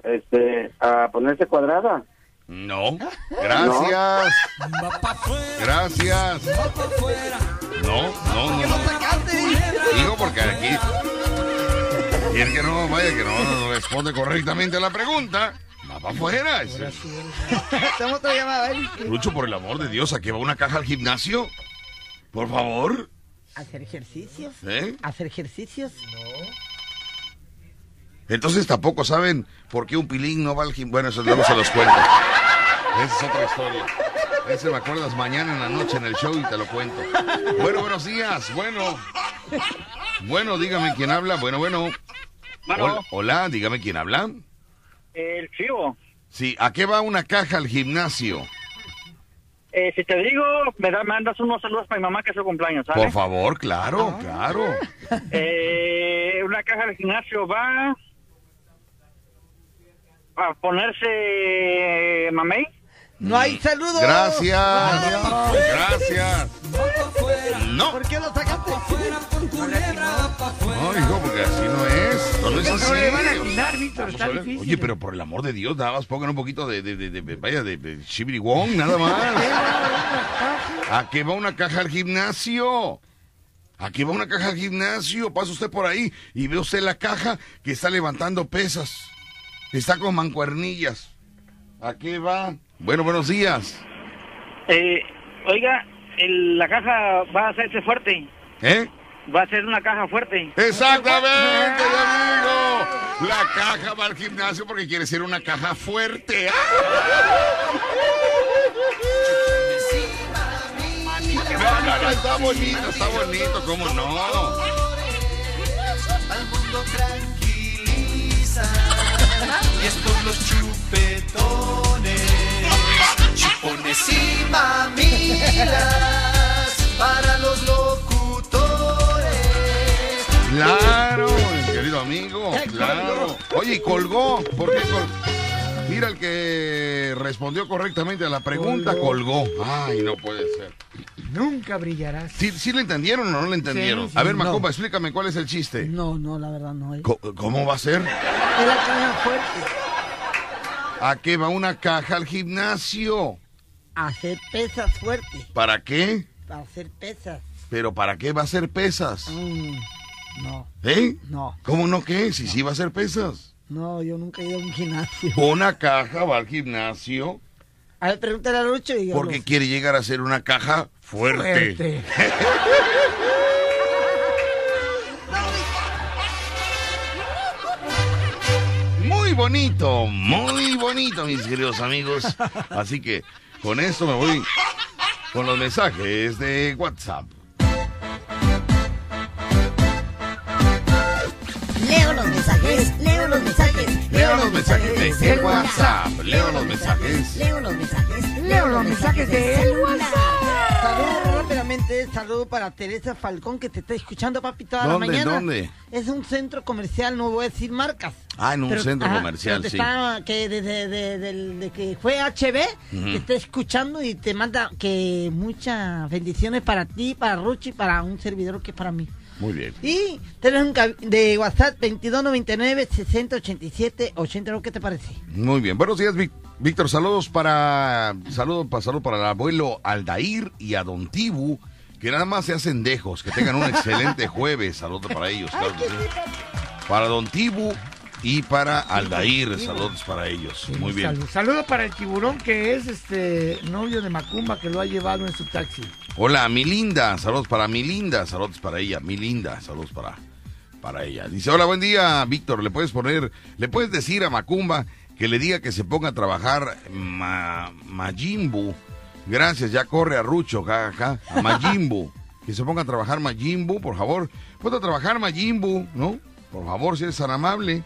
Este, a ponerse cuadrada. No. Gracias. Gracias. No, no, no. no. Digo porque aquí. Y el que no, vaya, que no responde correctamente a la pregunta, va para afuera. Tenemos otra llamada. Lucho, por el amor de Dios, ¿a qué va una caja al gimnasio? Por favor. ¿Hacer ejercicios? ¿Eh? ¿Hacer ejercicios? Entonces tampoco saben por qué un pilín no va al gimnasio. Bueno, eso luego se los cuento. Esa es otra historia. Ese me acuerdas mañana en la noche en el show y te lo cuento. Bueno, buenos días. Bueno. Bueno, dígame quién habla. Bueno, bueno. Hola, hola, dígame quién habla. El chivo. Sí, ¿a qué va una caja al gimnasio? Eh, si te digo, me da, mandas unos saludos para mi mamá que es su cumpleaños, ¿sabes? Por favor, claro, claro. Eh, una caja del gimnasio va a ponerse mamey. No hay saludos. Gracias. Gracias. No. ¿Por qué lo sacaste? No, hijo, porque así no es. No, no es así. No le van a atinar, Víctor, está difícil. Oye, pero por el amor de Dios, nada más pongan un poquito de, de, de, de- vaya, de, de Shibiri Wong, nada más. ¿A qué va una caja al gimnasio? ¿A qué va una caja al gimnasio? Pasa usted por ahí y ve usted la caja que está levantando pesas. Está con mancuernillas. ¿A qué va? Bueno, buenos días. Eh, oiga, el- la caja va a hacerse fuerte. ¿Eh? Va a ser una caja fuerte. Exactamente, mi amigo. La caja va al gimnasio porque quiere ser una caja fuerte. No, no, no, está bonito, está bonito, ¿cómo no? Al mundo tranquiliza. Y es por los chupetones. Chupones y mamilas. Para los locutores. Claro, querido amigo, claro. Oye, y colgó, ¿por qué colgó? Mira el que respondió correctamente a la pregunta, colgó. Ay, no puede ser. Nunca brillarás. ¿Sí, sí le entendieron o no le entendieron? Sí, sí, a ver, no. Macumba, explícame cuál es el chiste. No, no, la verdad no es. ¿Cómo va a ser? Es la caja fuerte. ¿A qué va una caja al gimnasio? Hacer pesas fuertes. ¿Para qué? Para hacer pesas. ¿Pero para qué va a ser pesas? Mm, no, ¿Eh? no, ¿Cómo no qué? Si sí va a ser pesas. No, yo nunca he ido a un gimnasio. Una caja va al gimnasio A ver, pregúntale a Lucho y porque quiere llegar a ser una caja fuerte. Fuerte. Muy bonito, muy bonito, mis queridos amigos. Así que con esto me voy con los mensajes de WhatsApp. Leo los mensajes, leo los mensajes, Leo los mensajes de WhatsApp. Leo los mensajes. leo los mensajes, Leo los mensajes de el WhatsApp. Saludos rápidamente, saludo para Teresa Falcón que te está escuchando, papi, toda ¿Dónde, la mañana. dónde? Es un centro comercial, no voy a decir marcas. Ah, en un Pero- centro ajá, comercial, pero te sí. está- que desde de, del- de que fue HB, te está escuchando y te manda que muchas bendiciones para ti, para Ruchi, y para un servidor que es para mí. Muy bien. Y tenés un de WhatsApp 2299 6087 80, ¿qué te parece? Muy bien. Buenos días, Víctor. Saludos para saludos para saludos para el abuelo Aldair y a Don Tibu, que nada más se hacen dejos. Que tengan un excelente jueves. Saludos para ellos. claro sí. Para Don Tibu y para Aldair. Saludos para ellos. Muy bien. Salud. Saludo para el tiburón que es este novio de Macumba que lo ha llevado en su taxi. Hola, mi linda. Saludos para mi linda. Saludos para ella. Mi linda. Saludos para, para ella. Dice, hola, buen día, Víctor. ¿Le puedes poner, le puedes decir a Macumba que le diga que se ponga a trabajar ma, Majimbu? Gracias, ya corre a Rucho, jajaja. A Majimbu. Que se ponga a trabajar Majimbu, por favor. Ponte a trabajar Majimbu, ¿no? Por favor, si eres tan amable.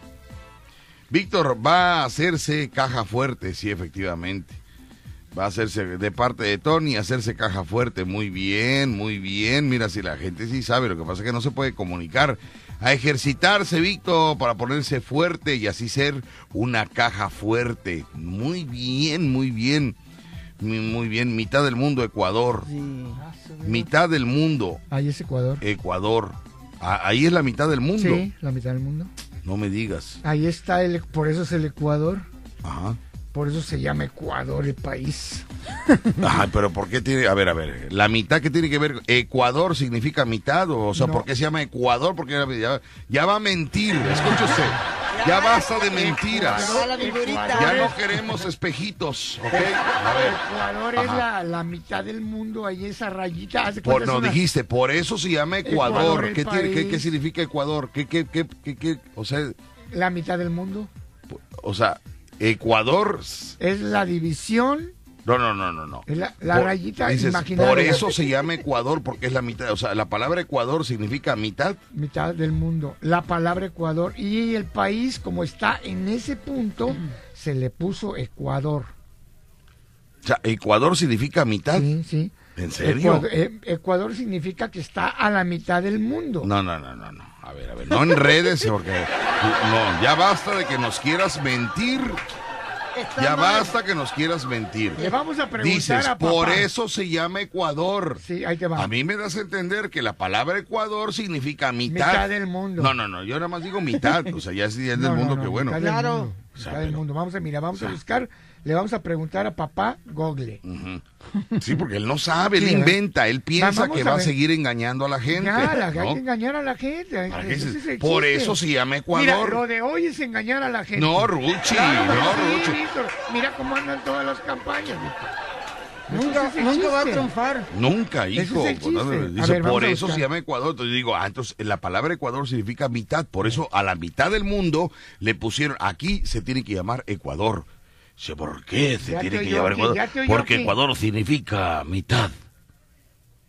Víctor, va a hacerse caja fuerte, sí, efectivamente. Va a hacerse de parte de Tony, hacerse caja fuerte. Muy bien, muy bien. Mira, si la gente sí sabe, lo que pasa es que no se puede comunicar. A ejercitarse, Víctor, para ponerse fuerte y así ser una caja fuerte. Muy bien, muy bien. Muy bien, mitad del mundo, Ecuador. Sí. Mitad del mundo, Ahí es Ecuador. Ecuador. Ah, ahí es la mitad del mundo. Sí, la mitad del mundo. No me digas. Ahí está, el, por eso es el Ecuador. Ajá. Por eso se llama Ecuador el país. Ajá, pero ¿por qué tiene? A ver, a ver. ¿La mitad qué tiene que ver? ¿Ecuador significa mitad? O, o sea, No. ¿por qué se llama Ecuador? Porque ya, ya va a mentir. Escuche usted. Ya basta de mentiras. Ya no queremos espejitos, ¿ok? A ver. Ecuador es la, la mitad del mundo, ahí esa rayita. Por, no es una- dijiste, por eso se llama Ecuador. ¿Qué, tiene- qué- país. qué significa Ecuador? ¿Qué, qué, qué, qué, qué? O sea, La mitad del mundo. o sea, Ecuador. Es la división, No, no, no, no, no. es la, la Por- rayita dices, imaginaria. Por eso se llama Ecuador, porque es la mitad. O sea, la palabra Ecuador significa mitad. Mitad del mundo. La palabra Ecuador. Y el país, como está en ese punto, se le puso Ecuador. O sea, Ecuador significa mitad. Sí, sí. ¿En serio? Ecuador, eh, Ecuador significa que está a la mitad del mundo. No, no, no, no, no. A ver, a ver, no enredes porque no, ya basta de que nos quieras mentir. Está Ya mal. basta que nos quieras mentir. Le vamos a preguntar Dices, a papá. por eso se llama Ecuador. Sí, ahí te va. A mí me das a entender que la palabra Ecuador significa mitad. Mitad del mundo. No, no, no, yo nada más digo mitad. O sea, ya es del No, no, mundo no, que bueno. mitad del Claro. mundo, O sea, mitad del mundo. Vamos a mirar, vamos a buscar, le vamos a preguntar a papá Google. Sí, porque él no sabe, él inventa, él piensa Vamos que va a seguir engañando a la gente. La- ¿no? hay que engañar a la gente. ¿Para qué Ese se- es el Por chiste. eso se llama Mira, Ecuador. lo de hoy es engañar a la gente. No, Ruchi, Claro no, sí, Ruchi. Víctor. Mira cómo andan todas las campañas. Nunca, es nunca va a triunfar. Nunca, hijo. es Dice, ver, por eso se llama Ecuador. Entonces digo, ah, entonces la palabra Ecuador significa mitad. Por eso a la mitad del mundo le pusieron, aquí se tiene que llamar Ecuador. Dice, ¿por qué se Ya tiene que aquí, Ecuador? Porque aquí. Ecuador significa mitad.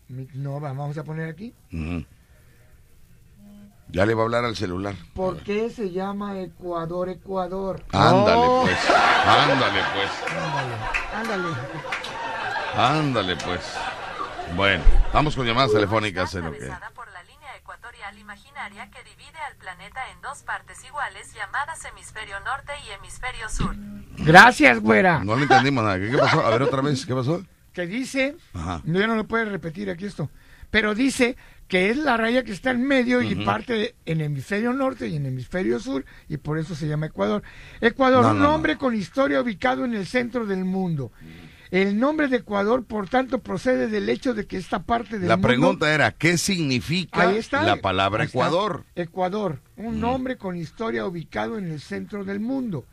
Mi- No, va- vamos a poner aquí. Ya le va a hablar al celular. ¿Por qué se llama Ecuador, Ecuador? Ándale, Oh. pues. Ándale, pues. Ándale. Ándale, pues. Bueno, vamos con llamadas telefónicas en lo que... atravesada por la línea imaginaria que divide al planeta en dos partes iguales llamadas hemisferio norte y hemisferio sur. Gracias, güera. No le entendimos nada. ¿Qué, qué pasó? A ver otra vez, ¿qué pasó? Que dice, Ajá. no, ya no lo puede repetir aquí esto, pero dice que es la raya que está en medio y parte en hemisferio norte y en hemisferio sur y por eso se llama Ecuador. Ecuador, No, un no. nombre con historia ubicado en el centro del mundo. El nombre de Ecuador, por tanto, procede del hecho de que esta parte del La mundo... pregunta era, ¿qué significa está. la palabra. Ecuador? Ecuador, un nombre con historia ubicado en el centro del mundo.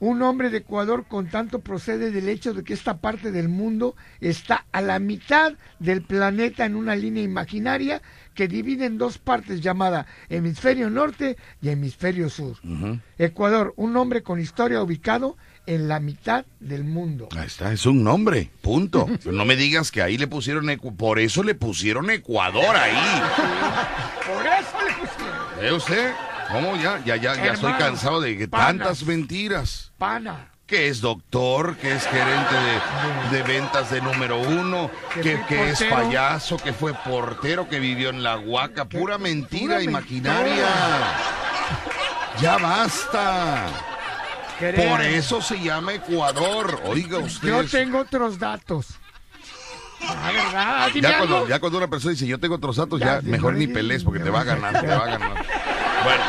Un nombre de Ecuador con tanto procede del hecho de que esta parte del mundo está a la mitad del planeta en una línea imaginaria que divide en dos partes llamada hemisferio norte y hemisferio sur. Ecuador, un nombre con historia ubicado en la mitad del mundo. Ahí está, es un nombre, punto. Pero no me digas que ahí le pusieron, por eso le pusieron Ecuador ahí. Por eso le pusieron ¿Ve usted? ¿Cómo ya? Ya, ya, ya estoy cansado de tantas mentiras. pana. Que es doctor, que es gerente de, de ventas de número uno, Que es payaso, que fue portero, que vivió en la huaca. Pura mentira pura imaginaria. Ya basta. Por eso se llama Ecuador. Oiga usted. Yo tengo otros datos. Ah, Ya cuando, ya cuando una persona dice yo tengo otros datos, ya, mejor ni le pelees porque te va a ganar, te va a ganar. Bueno.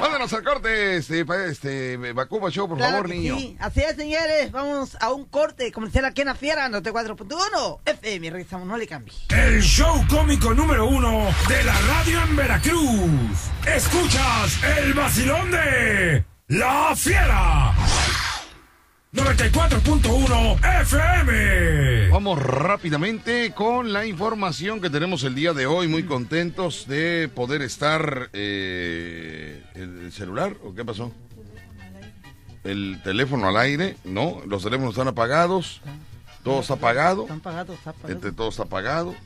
Mándanos al corte, este, este, Bacuba Show, por Claro favor, niño. sí. Así es, señores. Vamos a un corte comercial aquí en la Fiera, 94.1 FM. Regresamos, no le cambie. El show cómico número uno de la radio en Veracruz. Escuchas el vacilón de La Fiera. 94.1 FM. Vamos rápidamente con la información que tenemos el día de hoy. Muy contentos de poder estar. Eh, ¿El celular o qué pasó? El teléfono al aire, no. Los teléfonos están apagados. Todo está apagado. Están pagados, está. Este, todo está apagado.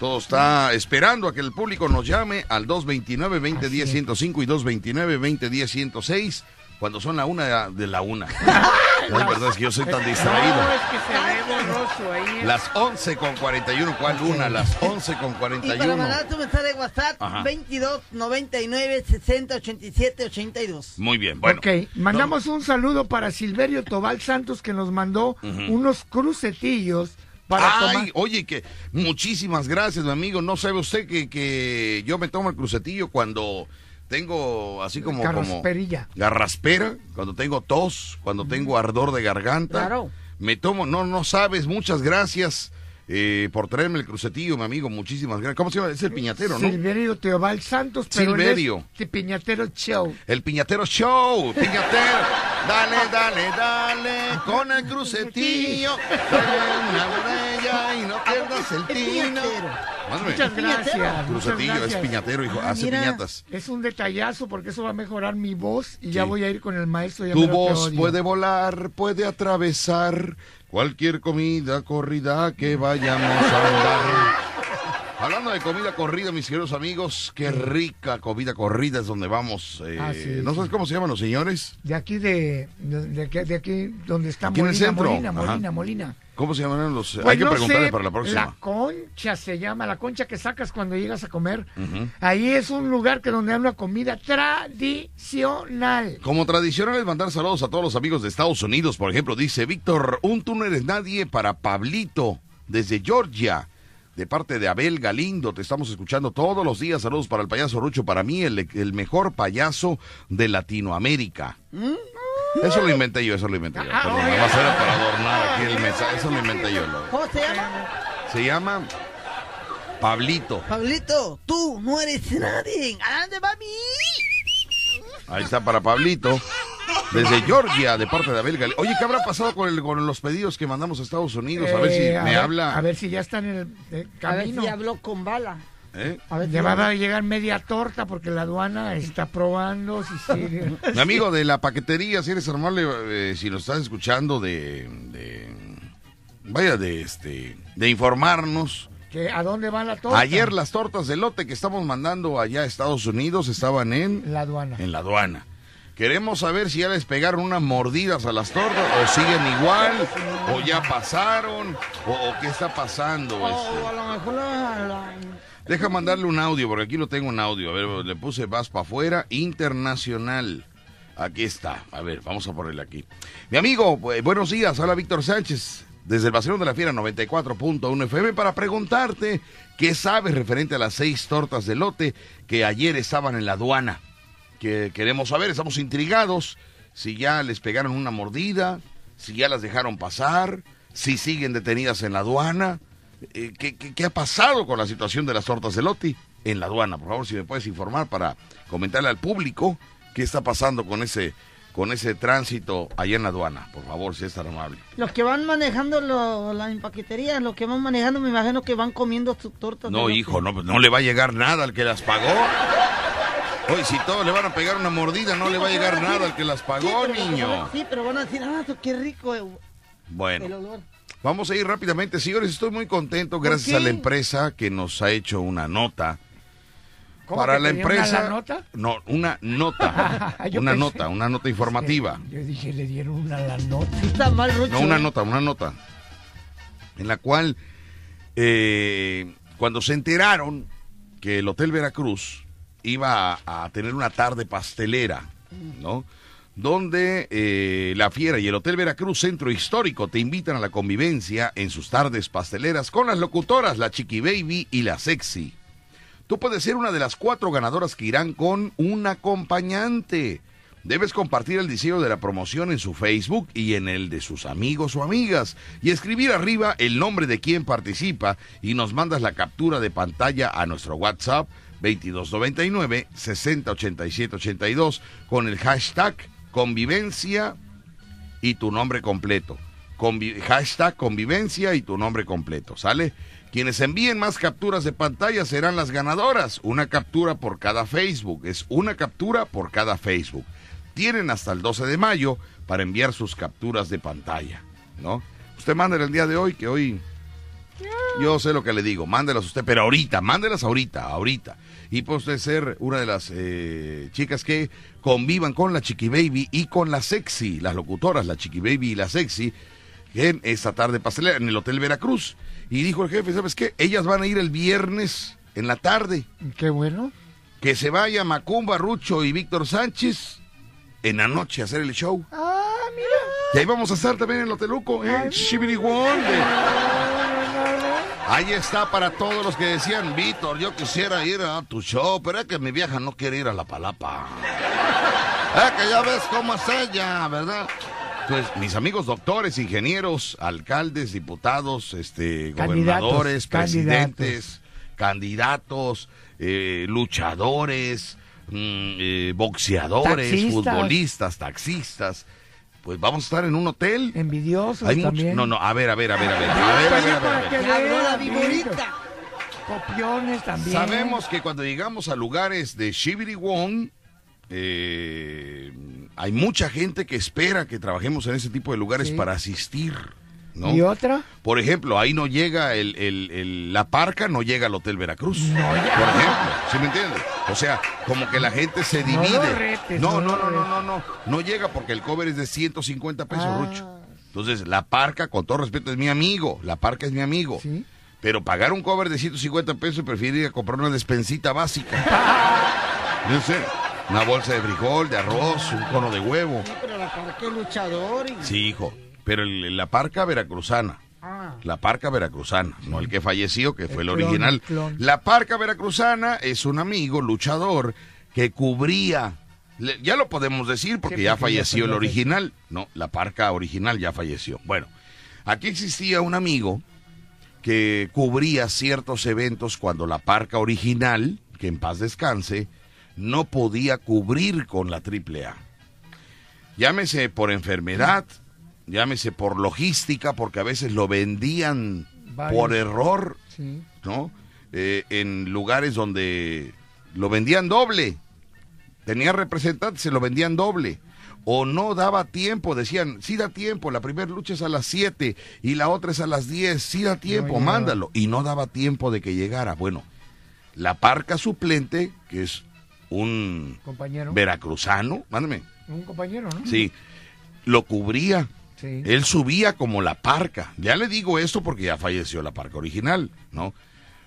Todo está esperando a que el público nos llame al 229-2010-105 y 229-2010-106 cuando son la una de la una. Ay, perdón, es que yo soy tan distraído. No, es que se ve borroso ahí. ¿eh? Las 11 con 41, ¿cuál una? Las 11 con Y para 41. mandar tu mensaje de WhatsApp, Ajá. 22 99 60 87 82. Muy bien, bueno. ok, mandamos un saludo para Silverio Tobal Santos que nos mandó Ujú. unos crucetillos para Ay, tomar. oye, que muchísimas gracias, mi amigo. No sabe usted que, que yo me tomo el crucetillo cuando tengo así como... como Carrasperilla. garraspera, cuando tengo tos, cuando tengo ardor de garganta. Claro. Me tomo, no, no sabes, muchas gracias eh, por traerme el crucetillo, mi amigo. Muchísimas gracias. ¿Cómo se llama? Es el piñatero, ¿no? Silverio Teobal Santos, pero Silverio. de Piñatero Show. El piñatero show, piñatero. Dale, dale, dale, con el crucetillo. Una botella y no pierdas el tino. Mándame. Muchas gracias. muchas Crucetillo, es piñatero, hijo. Ah, Hace mira. piñatas. Es un detallazo porque eso va a mejorar mi voz y ya voy a ir con el maestro. ya Tu voz puede volar, puede atravesar cualquier comida corrida que vayamos a andar. Hablando de comida corrida, mis queridos amigos, qué rica comida corrida es donde vamos. eh, Ah, sí, ¿No sí. sabes cómo se llaman los señores? De aquí, de, de, aquí, de aquí donde está Aquí en el Molina, centro. Molina. Molina, Molina. ¿Cómo se llaman los? Pues Hay que no preguntarle sé, para la próxima. La concha se llama, la concha que sacas cuando llegas a comer. Ahí es un lugar que donde hay una comida tradicional. Como tradicional es mandar saludos a todos los amigos de Estados Unidos. Por ejemplo, dice Víctor, un tú no eres nadie para Pablito desde Georgia. De parte de Abel Galindo, te estamos escuchando todos los días. Saludos para el payaso Rucho, para mí el, el mejor payaso de Latinoamérica. Eso lo inventé yo, eso lo inventé yo. Ah, nada más era para adornar aquí el mensaje. Eso lo inventé yo. lo- ¿Cómo se llama? Se llama Pablito. Pablito, tú no eres nadie. Adelante, mami. Ahí está para Pablito. Desde Georgia, de parte de Abel. Oye, ¿qué habrá pasado con, el- con los pedidos que mandamos a Estados Unidos? A ver si Eh, me ver- habla. A ver si ya están en el eh, A ver camino. si habló con bala. ¿Eh? A ver Ya va a llegar media torta porque la aduana está probando si sigue. Mi amigo de la paquetería, si eres amable, eh, si nos estás escuchando de, de- vaya de este de informarnos. que ¿A dónde va la torta? Ayer las tortas de lote que estamos mandando allá a Estados Unidos estaban en La aduana. en la aduana. Queremos saber si ya les pegaron unas mordidas a las tortas o siguen igual o ya pasaron o, o qué está pasando. O este. a lo mejor la- la- Deja mandarle un audio, porque aquí lo tengo en audio. A ver, le puse vas para afuera, internacional. Aquí está. A ver, vamos a ponerle aquí. Mi amigo, bu- buenos días. Hola Víctor Sánchez, desde el Vacilón de la Fiera 94.1 FM, para preguntarte qué sabes referente a las seis tortas de lote que ayer estaban en la aduana. Que queremos saber, estamos intrigados si ya les pegaron una mordida, si ya las dejaron pasar, si siguen detenidas en la aduana. Eh, ¿qué, qué, qué ha pasado con la situación de las tortas de lote en la aduana? Por favor, si me puedes informar para comentarle al público qué está pasando con ese con ese tránsito allá en la aduana. Por favor, si es tan amable. Los que van manejando lo, la empaquetería, los que van manejando, me imagino que van comiendo sus tortas. No, hijo, no, pues no le va a llegar nada al que las pagó. Oye, si todos le van a pegar una mordida, no le va a llegar nada al que las Sí, pagó, pero- niño. Sí, pero van a decir, ah, qué rico eh, el Bueno. olor. Vamos a ir rápidamente, señores. Estoy muy contento gracias a la empresa que nos ha hecho una nota. ¿Cómo Para que la empresa. la nota? No, una nota. Yo una pensé- nota, una nota informativa. Yo dije, le dieron una la nota. Está mal, Rucho. No, una nota, una nota. En la cual, eh, cuando se enteraron que el Hotel Veracruz iba a, tener una tarde pastelera, ¿no? Donde eh, la Fiera y el Hotel Veracruz Centro Histórico te invitan a la convivencia en sus tardes pasteleras con las locutoras, la Chiqui Baby y la Sexy. Tú puedes ser una de las cuatro ganadoras que irán con un acompañante. Debes compartir el diseño de la promoción en su Facebook y en el de sus amigos o amigas y escribir arriba el nombre de quien participa y nos mandas la captura de pantalla a nuestro WhatsApp 2299 608782 con el hashtag convivencia y tu nombre completo. Hashtag convivencia y tu nombre completo, ¿sale? Quienes envíen más capturas de pantalla serán las ganadoras. Una captura por cada Facebook. Es una captura por cada Facebook. Tienen hasta el 12 de mayo para enviar sus capturas de pantalla, ¿no? Usted manda el día de hoy, que hoy Yo sé lo que le digo, mándelas usted, pero ahorita, mándelas ahorita, ahorita. Y usted ser una de las eh, chicas que convivan con la Chiqui Baby y con la Sexy, las locutoras, la Chiqui Baby y la Sexy, en esta tarde pastelera en el Hotel Veracruz. Y dijo el jefe, ¿sabes qué? Ellas van a ir el viernes en la tarde. Qué bueno. Que se vaya Macumba, Rucho y Víctor Sánchez en la noche a hacer el show. Ah, mira. Y ahí vamos a estar también en el Hoteluco, ¿eh? Shibiriguón, de- Ahí está para todos los que decían, Víctor, yo quisiera ir a tu show, pero es que mi vieja no quiere ir a la palapa. Es que ya ves cómo es ella, ¿verdad? Pues mis amigos doctores, ingenieros, alcaldes, diputados, este, gobernadores, candidatos. presidentes, candidatos, eh, luchadores, mm, eh, boxeadores, Taxistas. futbolistas, taxistas. Pues vamos a estar en un hotel. Envidiosos Hay mucho- también. No, no, a ver, a ver, a ver, a ver. A ver, a ver, a ver, a ver. Habló la viborita. Copiones también. Sabemos que cuando llegamos a lugares de Shibiri Wong, eh, hay mucha gente que espera que trabajemos en ese tipo de lugares Sí. para asistir. ¿No? ¿Y otra? Por ejemplo, ahí no llega el, el- el- la parca, no llega al Hotel Veracruz. Por ejemplo, ¿sí me entiendes? O sea, como que la gente se No divide. retes, no, no no, no, no, no, no. No llega porque el cover es de 150 pesos, Ah. Rucho. Entonces, la parca, con todo respeto, es mi amigo. La parca es mi amigo. Sí. Pero pagar un cover de 150 pesos, prefiero ir a comprar una despensita básica. No sé, una bolsa de frijol, de arroz, un cono de huevo. Sí, pero la parque luchador. y- Sí, hijo. Pero el- la parca veracruzana. Ah. La parca veracruzana, no el que falleció, que fue el, clon, original. clon. La parca veracruzana es un amigo luchador que cubría, le- ya lo podemos decir porque ya falleció el original. No, la parca original ya falleció. Bueno, aquí existía un amigo que cubría ciertos eventos cuando la parca original, que en paz descanse, no podía cubrir con la AAA. Llámese por enfermedad, llámese por logística, porque a veces lo vendían Varios. por error, Sí. ¿no? Eh, en lugares donde lo vendían doble. Tenía representantes, se lo vendían doble. O no daba tiempo, decían, sí da tiempo, la primera lucha es a las 7 y la otra es a las 10, sí da tiempo, mándalo. Y no daba tiempo de que llegara. Bueno, la parca suplente, que es un Compañero. veracruzano, mándame, Un compañero, ¿no? sí, lo cubría. Sí. Él subía como la parca. Ya le digo esto porque ya falleció la parca original, ¿no?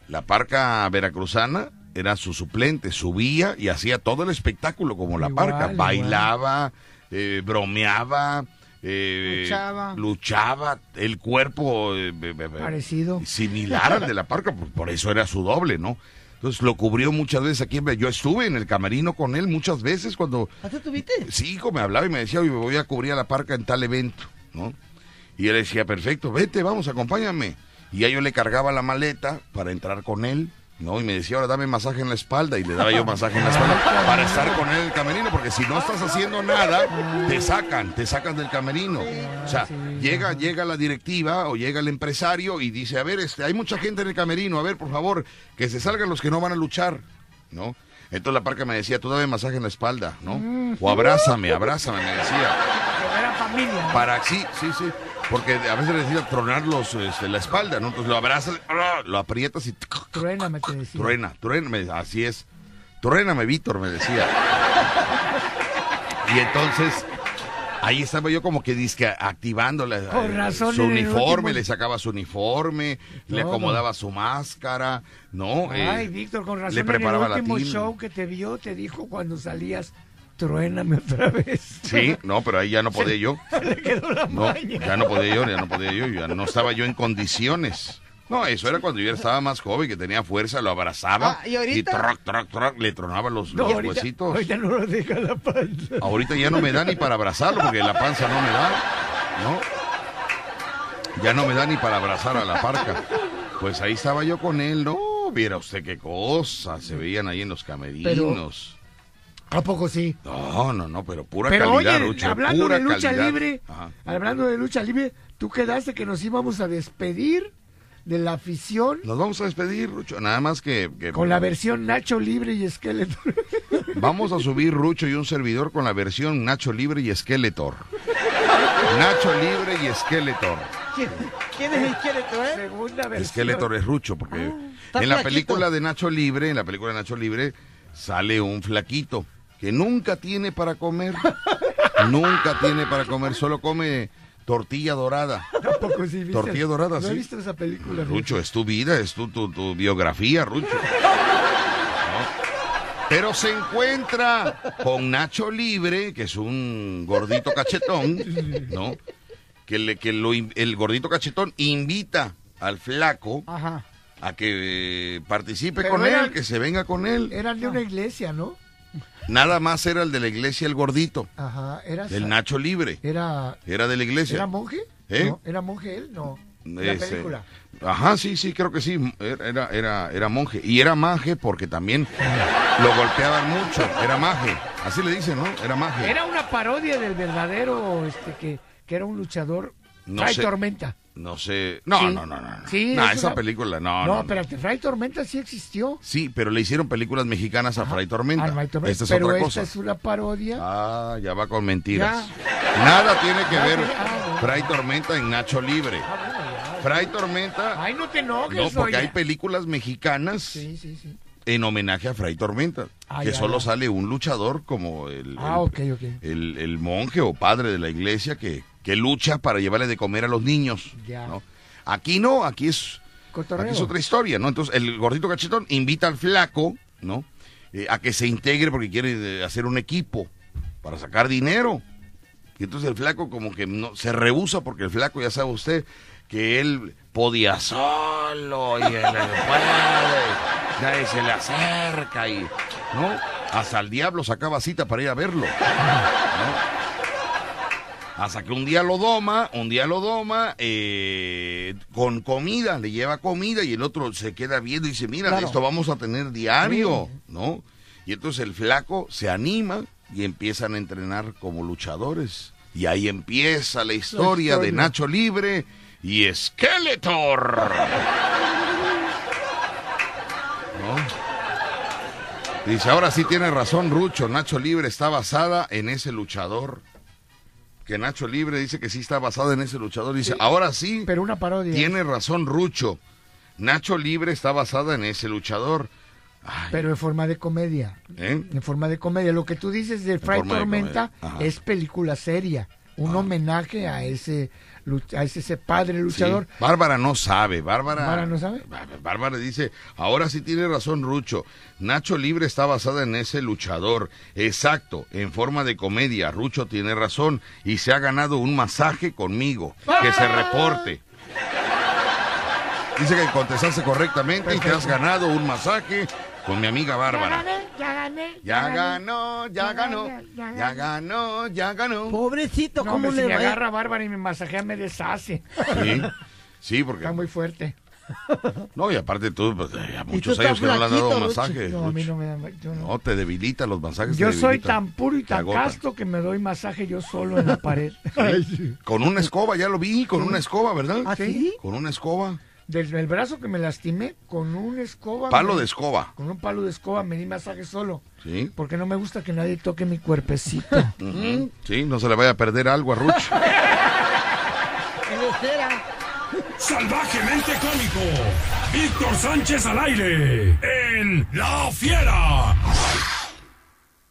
La parca veracruzana era su suplente, subía y hacía todo el espectáculo como la Igual, parca. Bailaba, eh, bromeaba, eh, Luchaba. luchaba, el cuerpo eh, Parecido. similar al de la parca, por, por eso era su doble, ¿no? Entonces lo cubrió muchas veces aquí. Yo estuve en el camerino con él muchas veces cuando ¿Ah, tú tuviste? Sí, hijo, me hablaba y me decía, oye, me voy a cubrir a la parca en tal evento, Y él decía, perfecto, vete, vamos, acompáñame. Y ya yo le cargaba la maleta para entrar con él, ¿no? Y me decía, ahora dame masaje en la espalda. Y le daba yo masaje en la espalda para estar con él en el camerino, porque si no estás haciendo nada, te sacan, te sacan del camerino. O sea, llega, llega la directiva o llega el empresario y dice, a ver, este, hay mucha gente en el camerino, a ver, por favor, que se salgan los que no van a luchar, ¿no? Entonces la parca me decía, tú dame masaje en la espalda, ¿no? O abrázame, abrázame, me decía. Era familia. Para, sí, sí, sí. Porque a veces necesita tronar los, este, la espalda, ¿no? Entonces lo abrazas, lo aprietas y Truéname, te decía. truena, truéname, así es. Truéname, Víctor, me decía. Y entonces, ahí estaba yo como que disque activando la- razón, su uniforme, le sacaba su uniforme, le acomodaba su máscara, ¿no? Ay, Eh, Víctor, con razón. le preparaba en el último show que te vio, te dijo cuando salías, truéname otra vez. Sí, no, pero ahí ya no podía yo. Le quedó la No, maña. ya no podía yo, ya no podía yo, ya no estaba yo en condiciones. No, eso era cuando yo estaba más joven, que tenía fuerza, lo abrazaba Ah, ¿y ahorita? troc, troc, troc, le tronaba los, No, los ahorita, huesitos. ahorita no lo deja la panza. Ahorita ya no me da ni para abrazarlo porque la panza no me da, ¿no? Ya no me da ni para abrazar a la parca. Pues ahí estaba yo con él, no, viera usted qué cosas se veían ahí en los camerinos. ¿A poco sí? No, no, no, pero pura Pero calidad, oye, Rucho, hablando pura de lucha calidad. libre, Ajá. hablando de lucha libre, tú quedaste que nos íbamos a despedir de la afición Nos vamos a despedir, Rucho, nada más que... que- con la versión Nacho Libre y Esqueleto. Vamos a subir Rucho y un servidor con la versión Nacho Libre y Skeletor. Nacho Libre y Skeletor. ¿Quién es Skeletor, eh? Segunda versión. Skeletor es Rucho, porque está en la película de Nacho Libre, en la película de Nacho Libre, sale un flaquito que nunca tiene para comer. nunca tiene para comer, solo come tortilla dorada. Tampoco sí viste- Tortilla dorada, no he sí. visto esa película. Rucho, es tu vida, es tu, tu, tu biografía, Rucho. ¿No? Pero se encuentra con Nacho Libre, que es un gordito cachetón, ¿no? Que, le, que lo el gordito cachetón invita al flaco Ajá. a que eh, participe Pero con eran- él, que se venga con él. Eran de una iglesia, ¿no? Nada más era el de la iglesia el gordito, Ajá, era... el Nacho Libre. Era... Era de la iglesia. ¿Era monje? ¿Eh? No, ¿Era monje él? No. La Ese- película. Ajá, sí, sí, creo que sí. Era, era, era monje. Y era maje porque también lo golpeaban mucho. Era maje. Así le dicen, ¿no? Era maje. Era una parodia del verdadero, este, que, que era un luchador. No sé. Tormenta. No sé. No, Sí. no, no, no. Sí, No, es esa una- película, no, No, no. no. espérate, Fray Tormenta sí existió. Sí, pero le hicieron películas mexicanas a Fray Tormenta. Ah, Fray Tormenta. Esta es pero otra esta cosa. es una parodia. Ah, ya va con mentiras. Nada tiene que Ya, ver ah. Fray Tormenta en Nacho Libre. Fray Tormenta. Ay, no te enojes, No, porque oye. hay películas mexicanas Sí, sí, sí. en homenaje a Fray Tormenta. Ah, que ya, solo ya. sale un luchador como el, Ah, el- ok, ok. el, el monje o padre de la iglesia que, que lucha para llevarle de comer a los niños. Ya. ¿no? Aquí no, aquí es, Cotorreo. aquí es otra historia, ¿no? Entonces el gordito cachetón invita al flaco, ¿no? Eh, a que se integre porque quiere eh, hacer un equipo para sacar dinero. Y entonces el flaco como que no, se rehúsa porque el flaco, ya sabe usted, que él podía solo y él puede, nadie se le acerca y, ¿no? Hasta el diablo sacaba cita para ir a verlo. ¿no? Hasta que un día lo doma, un día lo doma eh, con comida, le lleva comida y el otro se queda viendo y dice, mira, Claro. esto vamos a tener diario, ¿no? Y entonces el flaco se anima y empiezan a entrenar como luchadores. Y ahí empieza la historia, de historia. Nacho Libre y Skeletor. ¿No? Dice, ahora sí tiene razón Rucho, Nacho Libre está basada en ese luchador. Que Nacho Libre dice que sí está basada en ese luchador. Dice, ahora sí, Pero una parodia. tiene razón Rucho. Nacho Libre está basada en ese luchador. Ay, Pero en forma de comedia. ¿eh? En forma de comedia. Lo que tú dices de Fray de Tormenta es película seria. Un homenaje a ese, a ese, padre Sí. luchador. Bárbara no sabe, Bárbara. ¿Bárbara no sabe? Bá- Bárbara dice, ahora sí tiene razón Rucho. Nacho Libre está basada en ese luchador. Exacto, en forma de comedia. Rucho tiene razón y se ha ganado un masaje conmigo. Que se reporte. Dice que contestaste correctamente y te has ganado un masaje con mi amiga Bárbara. ya gané. Ya ganó, ya ganó, ya ganó, ya ganó. Pobrecito, No, ¿cómo hombre, le si me agarra Bárbara y me masajea, me deshace. Sí, sí, porque Está muy fuerte. No, y aparte tú, pues, eh, a tú muchos años que no le han dado flaquito, Rucho. masaje. No, a mí no me da. yo no. No, te debilita los masajes. Yo soy tan puro y tan casto que me doy masaje yo solo en la pared. Con una escoba, ya lo vi, con una escoba, ¿verdad? ¿Ah, sí? Con una escoba. Desde el brazo que me lastimé, con una escoba. Palo me- de escoba. Con un palo de escoba me di masaje solo. Sí. Porque no me gusta que nadie toque mi cuerpecito. Ujú. Sí, no se le vaya a perder algo a Ruch. Salvajemente cómico. Víctor Sánchez al aire. En La Fiera.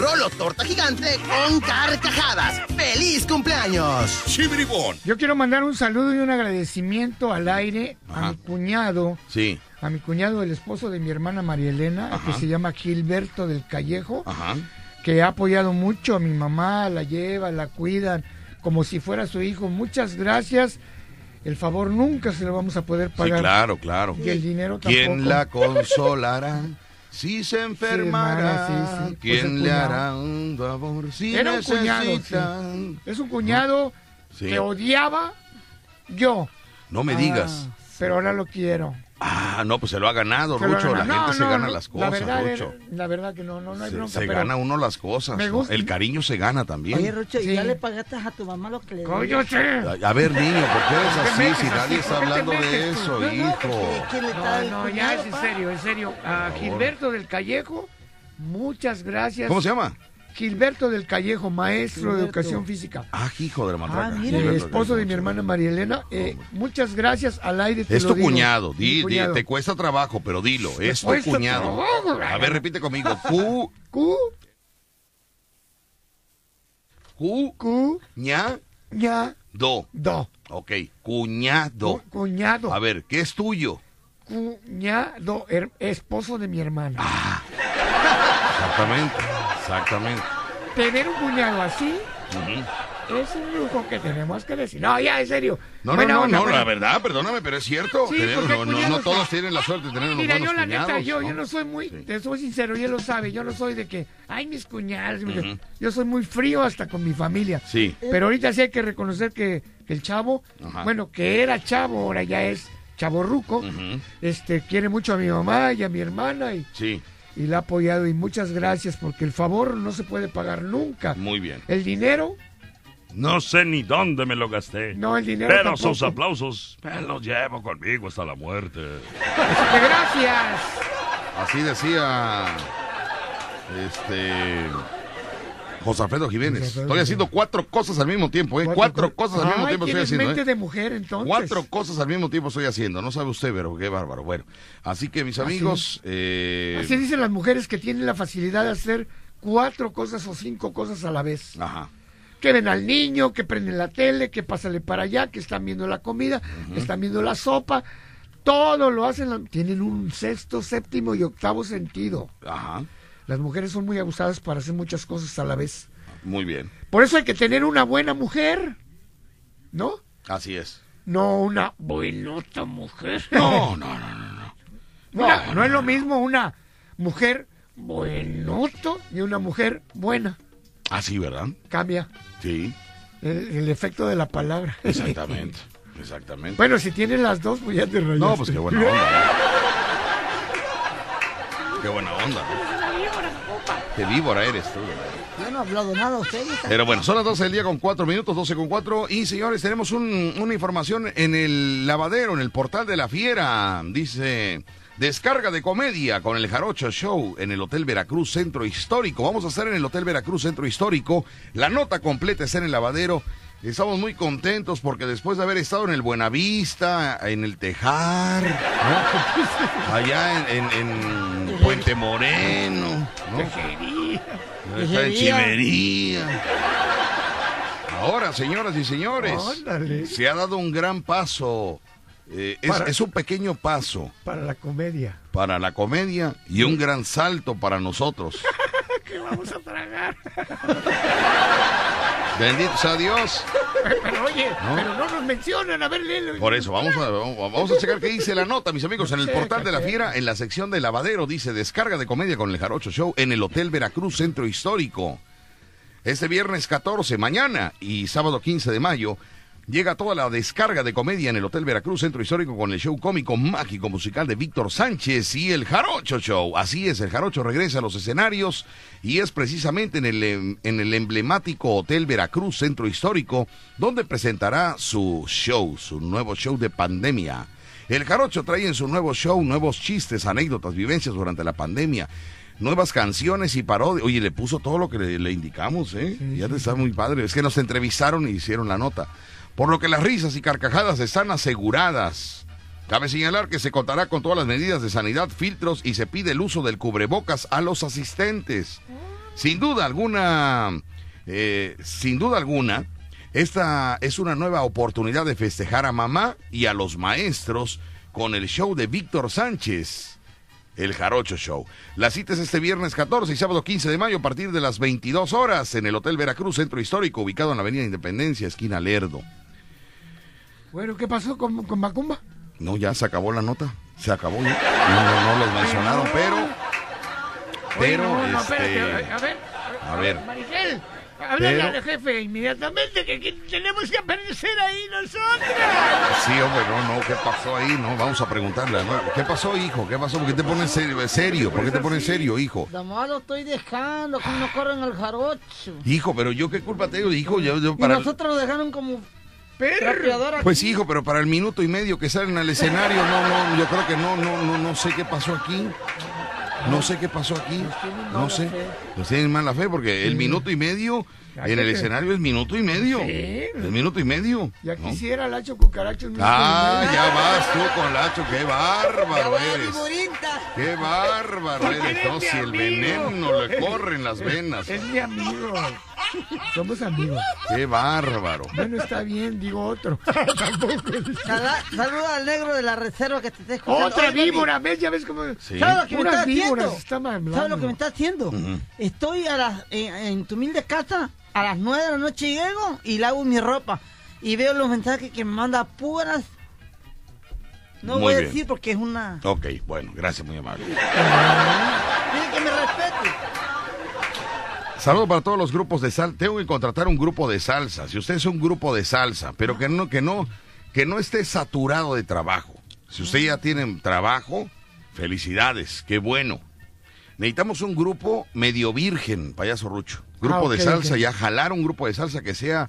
rolo torta gigante con carcajadas. ¡Feliz cumpleaños! Chibribón. Yo quiero mandar un saludo y un agradecimiento al aire a mi cuñado, Sí. a mi cuñado, el esposo de mi hermana María Elena, Ajá. que se llama Gilberto del Callejo, Ajá. que ha apoyado mucho a mi mamá, la lleva, la cuidan, como si fuera su hijo. Muchas gracias. El favor nunca se lo vamos a poder Sí, pagar. claro, claro. Y el dinero tampoco. ¿Quién la consolará? Si se enfermará, Sí, sí, sí. ¿quién Pues le hará un favor? Si Era un cuñado? Es un cuñado que odiaba yo. No me digas. Pero ahora lo quiero. Ah, no, pues se lo ha ganado, Se Rucho. La gente no, se gana no, las La cosas, verdad, Rucho. la verdad que no, no, no hay Se, bronca. se gana uno las cosas. me ¿no? gusta- El cariño se gana también. Oye, Rucho, ¿y Sí. ya le pagaste a tu mamá lo que le sí. A, ver, niño, ¿por qué eres ¿Por qué así metes si nadie está ¿Por qué te hablando de eso, No, hijo? porque- ¿Quién le está No, no, el ya es en serio, en serio. A. Gilberto del Callejo, muchas gracias. ¿Cómo se llama? Gilberto del Callejo, maestro de educación física. Ah, hijo de la matraca. Ah, mira. El esposo de mi hermana María Elena, eh, muchas gracias al aire. te Es tu cuñado, di, di, cuñado. te cuesta trabajo, pero dilo, es tu cuñado. trabajo, A ver, repite conmigo. Cu, Cu, cu, cu, ña, ña, do. do. Ok, cuñado. Cu- cuñado. A ver, ¿qué es tuyo? Cuñado, esposo de mi hermana. Ah. Exactamente, exactamente. Tener un cuñado así es un lujo que tenemos que decir. No, ya, en serio. No, no, no, no, la verdad, perdóname, pero es cierto. Sí, Tener- porque no, no, cuñados- no todos tienen la suerte de tener unos Mira, buenos yo la neta, yo, ¿no? yo no soy muy, Sí. te soy sincero, y él lo sabe, yo no soy de que, ay, mis cuñados, yo soy muy frío hasta con mi familia. Sí. Pero ahorita sí hay que reconocer que, que el chavo, Ajá. bueno, que era chavo, ahora ya es chavo ruco, Ujú. este, quiere mucho a mi mamá y a mi hermana y, Sí, y la ha apoyado y muchas gracias porque el favor no se puede pagar nunca. muy bien. El dinero, No sé ni dónde me lo gasté. no, el dinero Pero tampoco. sus aplausos me los llevo conmigo hasta la muerte. Así que gracias. Así decía este José Alfredo Jiménez. José Alfredo Estoy haciendo cuatro cosas al mismo tiempo, ¿eh? Cuatro, cosas al mismo Ay, tiempo estoy haciendo. mente ¿eh? de mujer, entonces. Cuatro cosas al mismo tiempo estoy haciendo. No sabe usted, pero qué bárbaro. Bueno, así que mis amigos, eh, Así dicen las mujeres que tienen la facilidad de hacer cuatro cosas o cinco cosas a la vez. ajá. Que ven al niño, que prenden la tele, que pásale para allá, que están viendo la comida, que están viendo la sopa. Todo lo hacen, tienen un sexto, séptimo y octavo sentido. Ajá. Las mujeres son muy abusadas para hacer muchas cosas a la vez. Muy bien. Por eso hay que tener una buena mujer, ¿no? Así es. No una buenota mujer. No, no, no, no. no. Una- No, no es lo mismo una mujer buenoto y una mujer buena. Así, ¿verdad? Cambia Sí, el, el efecto de la palabra. exactamente. Exactamente. bueno, si tienes las dos, pues ya te rayaste. No, pues qué buena onda. ¿no? Qué buena onda. ¿no? Qué víbora eres tú. ¿verdad? Yo no he hablado nada a usted. está- Pero bueno, son las 12 del día con 4 minutos, 12 con 4. Y señores, tenemos un- una información en el lavadero, en el portal de la fiera. Dice, descarga de comedia con el Jarocho Show en el Hotel Veracruz Centro Histórico. Vamos a hacer en el Hotel Veracruz Centro Histórico. La nota completa está en el lavadero. Estamos muy contentos porque después de haber estado en el Buenavista, en el Tejar, ¿no? allá en, en- en Puente Moreno, ¿no? Está en Chivería. Ahora, señoras y señores, se ha dado un gran paso. Eh, es, Para- es un pequeño paso Para la comedia. para la comedia y un gran salto para nosotros. ¿Qué vamos a tragar? Bendito sea Dios. Pero oye, ¿No? pero no nos mencionan. A ver, léelo. Por eso, vamos a, vamos a checar qué dice la nota, mis amigos. En el portal de la fiera, en la sección de lavadero, dice descarga de comedia con el Jarocho Show en el Hotel Veracruz Centro Histórico. Este viernes 14, mañana y sábado 15 de mayo, llega toda la descarga de comedia en el Hotel Veracruz Centro Histórico con el show cómico mágico musical de Víctor Sánchez y el Jarocho Show. Así es, el Jarocho regresa a los escenarios y es precisamente en el, em- en el emblemático Hotel Veracruz Centro Histórico donde presentará su show, su nuevo show de pandemia. El Jarocho trae en su nuevo show nuevos chistes, anécdotas, vivencias durante la pandemia. Nuevas canciones y parodias. Oye, le puso todo lo que le, le indicamos, ¿eh? ya te está muy padre. Es que nos entrevistaron y hicieron la nota. Por lo que las risas y carcajadas están aseguradas. Cabe señalar que se contará con todas las medidas de sanidad, filtros y se pide el uso del cubrebocas a los asistentes. Sin duda alguna, eh, sin duda alguna, esta es una nueva oportunidad de festejar a mamá y a los maestros con el show de Víctor Sánchez. El Jarocho Show. La cita es este viernes 14 y sábado 15 de mayo a partir de las 22 horas en el Hotel Veracruz Centro Histórico, ubicado en la Avenida Independencia, esquina Lerdo. Bueno, ¿qué pasó con, con Macumba? No, ya se acabó la nota. Se acabó. No, no, no los mencionaron, pero. Oye, Pero, no, no, este, espérate, a ver. a ver. Marigel, Háblale al jefe inmediatamente que, que tenemos que aparecer ahí nosotros. Sí, hombre, no, no, ¿qué pasó ahí? No, vamos a preguntarle. ¿no? ¿Qué pasó, hijo? ¿Qué pasó? ¿Por qué te pones serio? serio? ¿Por qué te pones serio, hijo? Nomás lo estoy dejando, que no corren al jarocho. Hijo, pero yo qué culpa tengo, hijo, yo, yo Y para... nosotros lo dejaron como aquí. Pues hijo, pero para el minuto y medio que salen al escenario, no, no, yo creo que no, no, no, no sé qué pasó aquí. No sé qué pasó aquí. No sé. Nos tienen mala fe porque el minuto y medio en el escenario es minuto y medio. Sí. El minuto y medio. Ya ¿no? quisiera Lacho Cucaracho. en un Ah, ya vas tú con Lacho, qué bárbaro eres. Qué bárbaro eres. eres No, si el veneno le corre en las venas. Es mi amigo. Somos amigos. Qué bárbaro. Bueno, está bien, digo otro. Tampoco. Saluda al negro de la reserva que te está escuchando. Otra víbora, ¿ves? Ya ves cómo. Sí. ¿Sabes lo que me está haciendo? ¿Sabes lo que me está haciendo? Estoy a las, en, en tu humilde casa, a las 9 de la noche llego y lavo mi ropa. Y veo los mensajes que me manda puras. No Muy voy a decir porque es una. Ok, bueno, gracias, muy amable. Dile que me respete. Saludos para todos los grupos de salsa. Tengo que contratar un grupo de salsa. Si usted es un grupo de salsa, pero que no, que no, que no esté saturado de trabajo. Si usted ya tiene trabajo, felicidades, qué bueno. Necesitamos un grupo medio virgen, payaso Rucho. Grupo Ah, de salsa, ok. ya jalar un grupo de salsa que sea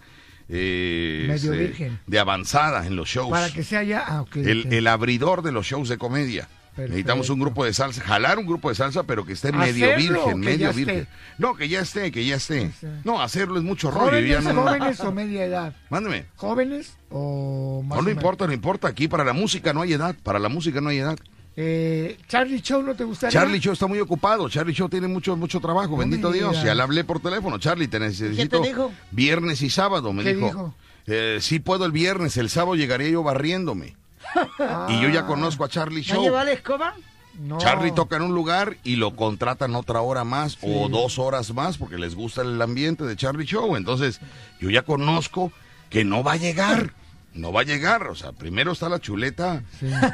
eh, Medio este, virgen. de avanzada en los shows. Para que sea ya. Ah, el, el abridor de los shows de comedia. Perfecto. Necesitamos un grupo de salsa, jalar un grupo de salsa, pero que esté medio ¿Hacerlo o virgen, medio virgen. esté? No, que ya esté, que ya esté. No, hacerlo es mucho rollo. ¿Jóvenes, ya no, jóvenes o media edad? Mándeme. ¿Jóvenes o más No, no importa, no importa. Aquí para la música no hay edad. Para la música no hay edad. Eh, Charlie Show, ¿no te gustaría? Charlie Show está muy ocupado. Charlie Show tiene mucho, mucho trabajo. Bendito Dios. Ya le hablé por teléfono. Charlie, te necesito. dijo? Viernes y sábado, me ¿Qué dijo. dijo? Eh, sí puedo el viernes. El sábado llegaré yo barriéndome. Y yo ya conozco a Charlie ¿Va a Show. llevar la escoba? No. Charlie toca en un lugar y lo contratan otra hora más o dos horas más porque les gusta el ambiente de Charlie Show. Entonces, yo ya conozco que no va a llegar. No va a llegar. O sea, primero está la chuleta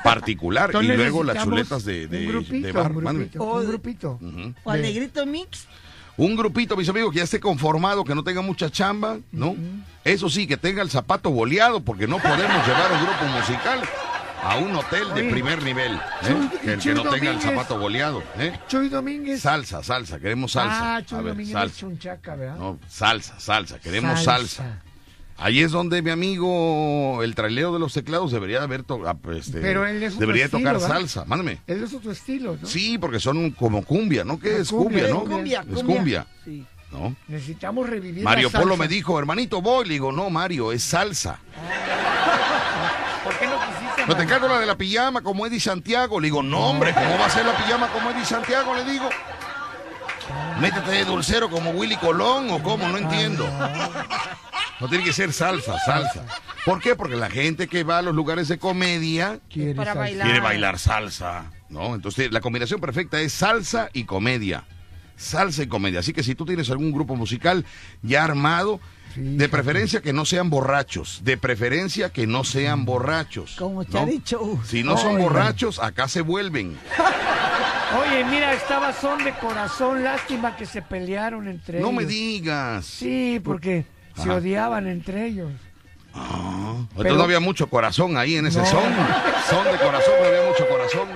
particular y luego las chuletas de, de, un grupito, de bar. un grupito, un grupito. Ujú. ¿O al De- negrito mix? Un grupito, mis amigos, que ya esté conformado, que no tenga mucha chamba, ¿no? Eso sí, que tenga el zapato boleado, porque no podemos llevar un grupo musical a un hotel de Oye, primer nivel. ¿eh? Chuy- Que el que no tenga el zapato boleado. ¿eh? Chuy Domínguez. Salsa, salsa, queremos salsa. Ah, Chuy a ver, Domínguez salsa. es chunchaca, ¿verdad? No, salsa, salsa, queremos salsa. Ahí es donde mi amigo, el trailero de los teclados, debería haber to- ah, este, Pero él es debería estilo, tocar ¿verdad? salsa. Mándame. Él es otro estilo, ¿no? Sí, porque son como cumbia, ¿no? ¿Qué Ah, es cumbia, cumbia, no? cumbia, Es cumbia. cumbia. Sí. ¿no? Necesitamos revivir Mario la Polo salsa. me dijo, hermanito, voy. Le digo, no, Mario, es salsa. ¿Por qué no quisiste? No te encargo la de la pijama como Eddie Santiago. Le digo, no, hombre, ¿cómo va a ser la pijama como Eddie Santiago? Le digo. Métete de dulcero como Willy Colón o cómo, no entiendo. No tiene que ser salsa, salsa. ¿Por qué? Porque la gente que va a los lugares de comedia Quiere Para bailar. quiere bailar salsa, ¿no? Entonces la combinación perfecta es salsa y comedia. Salsa y comedia. Así que si tú tienes algún grupo musical ya armado, de preferencia que no sean borrachos, de preferencia que no sean borrachos. Como ¿no? Charlie Show. Si no son borrachos, acá se vuelven. Oye, mira, estaba son de corazón. Lástima que se pelearon entre No ellos. me digas. Sí, porque se odiaban entre ellos. Entonces Pero- no había mucho corazón ahí en ese No. son. Son de corazón, no había mucho corazón.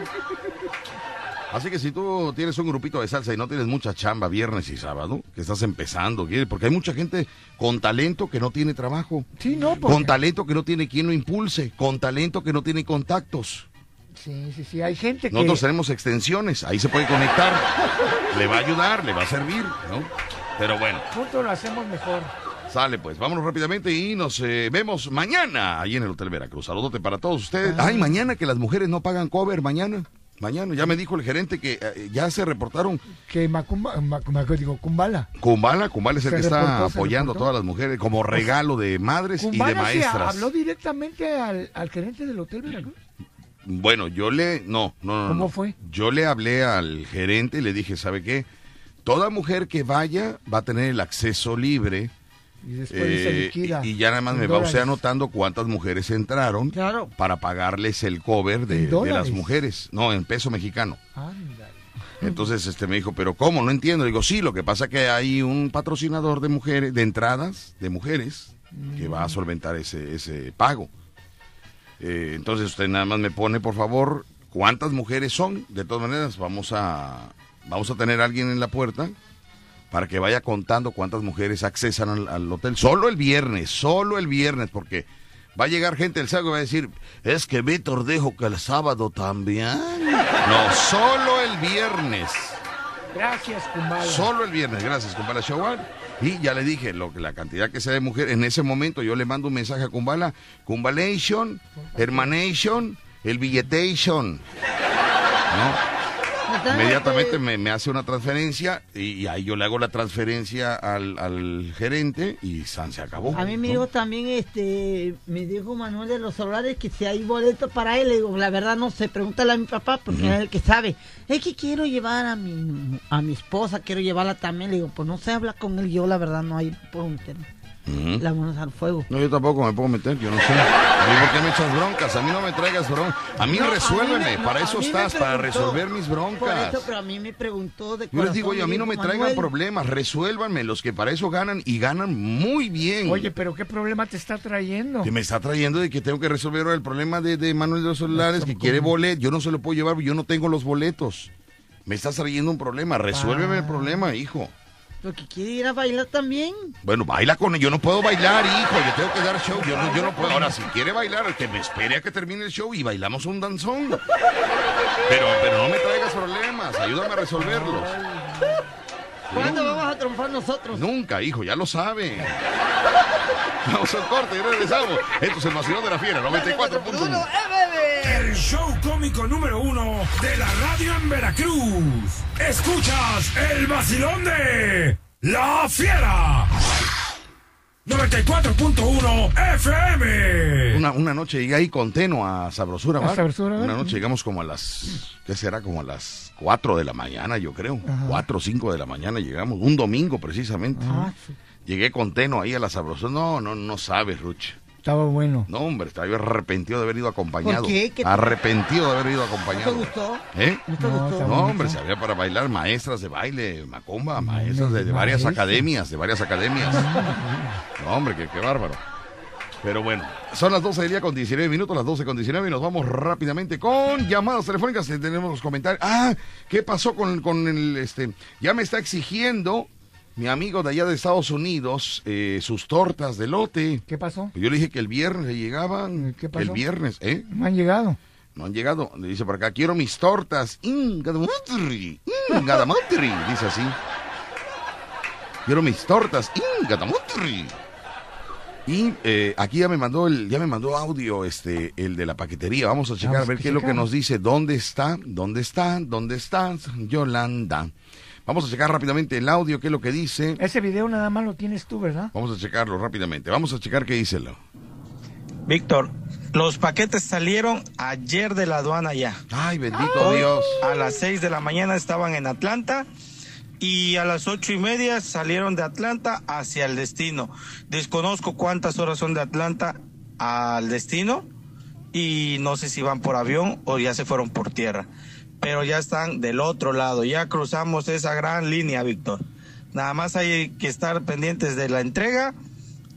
Así que si tú tienes un grupito de salsa y no tienes mucha chamba viernes y sábado, que estás empezando, porque hay mucha gente con talento que no tiene trabajo, Sí, no, porque... con talento que no tiene quien lo impulse, con talento que no tiene contactos. Sí, sí, sí. Hay gente que... Nosotros tenemos extensiones, ahí se puede conectar, le va a ayudar, le va a servir, ¿no? Pero bueno, Juntos lo hacemos mejor. Sale pues, vámonos rápidamente y nos eh, vemos mañana ahí en el Hotel Veracruz. Saludote para todos ustedes. Ay, mañana que las mujeres no pagan cover, mañana. Mañana, ya me dijo el gerente que eh, ya se reportaron. Que Macumba, Mac- Mac- digo, Kumbala. Kumbala, Kumbala es el Se que está reportó, apoyando a todas las mujeres como regalo de madres y de se maestras. habló directamente al, al gerente del Hotel Veracruz. Bueno, yo le... No, no, no. ¿Cómo no. fue? Yo le hablé al gerente y le dije, ¿sabe qué? Toda mujer que vaya va a tener el acceso libre Y después se Eh, liquida. y, y ya nada más me va usted anotando cuántas mujeres entraron para pagarles el cover de, ¿En de las mujeres. No, en peso mexicano. Ándale. Entonces este me dijo, pero ¿cómo? No entiendo. Digo, sí, lo que pasa que hay un patrocinador de mujeres, de entradas de mujeres, que va a solventar ese, ese pago. Eh, entonces usted nada más me pone, por favor, cuántas mujeres son. De todas maneras, vamos a, vamos a tener a alguien en la puerta para que vaya contando cuántas mujeres accesan al, al hotel. Solo el viernes, solo el viernes, porque va a llegar gente del sábado y va a decir, es que Víctor dijo que el sábado también. No, solo el viernes. Gracias, Kumbala. Solo el viernes, gracias, Kumbala Shawar. Y ya le dije, lo, que- la cantidad que sea de mujeres, en ese momento yo le mando un mensaje a Kumbala, Kumbalation, Hermanation, el billetation. ¿No? Inmediatamente me, me hace una transferencia y, y ahí yo le hago la transferencia al, al gerente y San se acabó. A mí me ¿no? dijo también, este, me dijo Manuel de los celulares que si hay boleto para él, le digo, la verdad no sé, pregúntale a mi papá porque Ujú. es el que sabe. Es que quiero llevar a mi, a mi esposa, quiero llevarla también, le digo, pues no sé, habla con él, yo la verdad no hay por las manos al fuego. No, yo tampoco me puedo meter, yo no sé. ¿A mí por qué me echas broncas? A mí no me traigas broncas. A mí No, a mí resuélveme, me- para eso estás, para resolver mis Por broncas. eso, pero a mí me preguntó de Yo les corazón, digo, oye, a mí no me traigan "Manuel, problemas, resuélvanme, los que para eso ganan y ganan muy bien. Oye, pero ¿qué problema te está trayendo? que me está trayendo de que tengo que resolver ahora el problema de, de Manuel de los Solares, que quiere boleto, yo no se lo puedo llevar, yo no tengo los boletos. Me estás trayendo un problema, resuélveme Ah. el problema, hijo. Porque quiere ir a bailar también. Bueno, baila con él. Yo no puedo bailar, hijo. Yo tengo que dar show. Yo no, yo no puedo. Ahora, si quiere bailar, que me espere a que termine el show y bailamos un danzón. Pero, pero no me traigas problemas. Ayúdame a resolverlos. ¿Cuándo vamos a triunfar nosotros? Nunca, hijo, ya lo sabe. Vamos al corte y regresamos. Esto es el vacilón de la fiera, 94.1. El show cómico número uno de la radio en Veracruz. Escuchas el vacilón de La Fiera. 94.1 FM. Una, una noche llegué ahí con Teno a Sabrosura, ¿A ¿va? Sabrosura, Una noche llegamos como a las, ¿qué será? Como a las 4 de la mañana, yo creo. 4 o 5 de la mañana llegamos, un domingo precisamente. Ah, Llegué con Teno ahí a la Sabrosura. No, no, no sabes, Ruch. Estaba bueno. No, hombre, estaba yo arrepentido de haber ido acompañado. ¿Por qué? ¿Qué te- Arrepentido de haber ido ¿No te acompañado. gustó? ¿Eh? ¿No te No, gustó? No, hombre, se había para bailar maestras de baile, macomba, maestras de, de varias academias, de varias academias. No, hombre, qué, qué bárbaro. Pero bueno, son las 12 del día con 19 minutos, las 12 con 19 y nos vamos rápidamente con llamadas telefónicas. Tenemos los comentarios. Ah, ¿qué pasó con, con el, este, ya me está exigiendo mi amigo de allá de Estados Unidos eh, sus tortas de lote. ¿Qué pasó? Yo le dije que el viernes le llegaban. ¿Qué pasó? El viernes, ¿eh? No han llegado. No han llegado. Le dice por acá, quiero mis tortas. Ingadamutri. Ingadamutri. Dice así. Quiero mis tortas. Ingadamutri. Y eh, aquí ya me mandó el, ya me mandó audio este, el de la paquetería. Vamos a checar Vamos a ver qué es lo que nos dice. ¿Dónde está? ¿Dónde está? ¿Dónde está Yolanda? Vamos a checar rápidamente el audio, qué es lo que dice. Ese video nada más lo tienes tú, ¿verdad? Vamos a checarlo rápidamente. Vamos a checar qué dice. lo. Víctor, los paquetes salieron ayer de la aduana ya. Ay, bendito Dios. A las 6 de la mañana estaban en Atlanta y a las ocho y media salieron de Atlanta hacia el destino. Desconozco cuántas horas son de Atlanta al destino y no sé si van por avión o ya se fueron por tierra. Pero ya están del otro lado, ya cruzamos esa gran línea, Víctor. Nada más hay que estar pendientes de la entrega,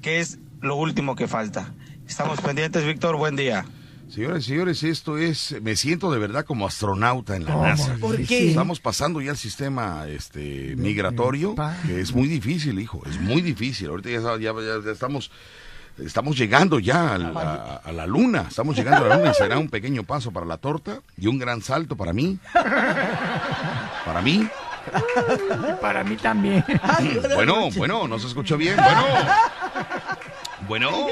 que es lo último que falta. Estamos pendientes, Víctor, buen día. Señores y señores, esto es, me siento de verdad como astronauta en la. NASA. ¿Por qué? Estamos pasando ya el sistema este, migratorio, que es muy difícil, hijo, es muy difícil. Ahorita ya, ya- ya- ya estamos, estamos llegando ya a la, a la luna, estamos llegando a la luna y será un pequeño paso para la torta y un gran salto para mí. Para mí. Para mí también. Bueno, bueno, no se escuchó bien. Bueno. Bueno.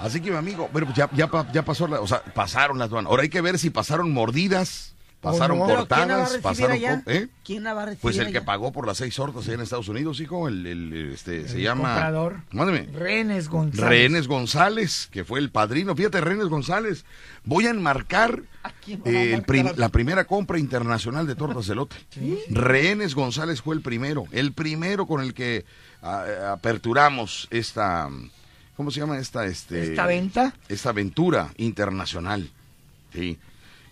Así que, mi amigo, bueno, pues ya, ya, ya pasó, la, o sea, pasaron las aduanas. Ahora hay que ver si pasaron mordidas, pasaron Oh, no. ¿Pero quién la va a cortadas, recibir pasaron... allá? ¿eh? ¿Quién la va a recibir Pues el que pagó por las seis hortas allá en Estados Unidos, hijo, el, el, este, se llama... comprador. Mándeme. Renes González. Renes González, que fue el padrino. Fíjate, Renes González. Voy a enmarcar eh, el prim- marcar? la primera compra internacional de tortas de lote. Renes González fue el primero, el primero con el que aperturamos esta, ¿cómo se llama esta? Este, ¿Esta venta? Esta aventura internacional. Sí.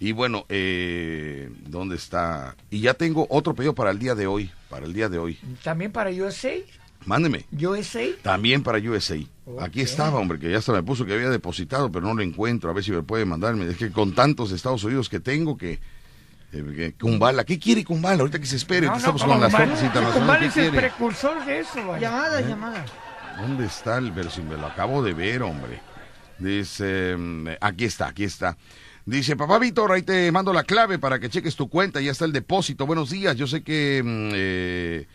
Y bueno, eh, ¿dónde está? Y ya tengo otro pedido para el día de hoy, para el día de hoy. También para USA. Mándeme. USA. También para USA. Aquí estaba, hombre, que ya se me puso que había depositado, pero no lo encuentro. A ver si me puede mandarme. Es que con tantos Estados Unidos que tengo que... eh, que Kumbala, ¿qué quiere Kumbala? Ahorita que se espere, No, que no, estamos con las Kumbala- tortas Kumbala internacionales. es ¿Qué el precursor de eso, vaya. Llamada, ¿Eh? llamada. ¿Dónde está el pero si me lo acabo de ver, hombre? Dice, mm, aquí está, aquí está. Dice, papá Víctor, ahí te mando la clave para que cheques tu cuenta, ya está el depósito. Buenos días, yo sé que mm, eh,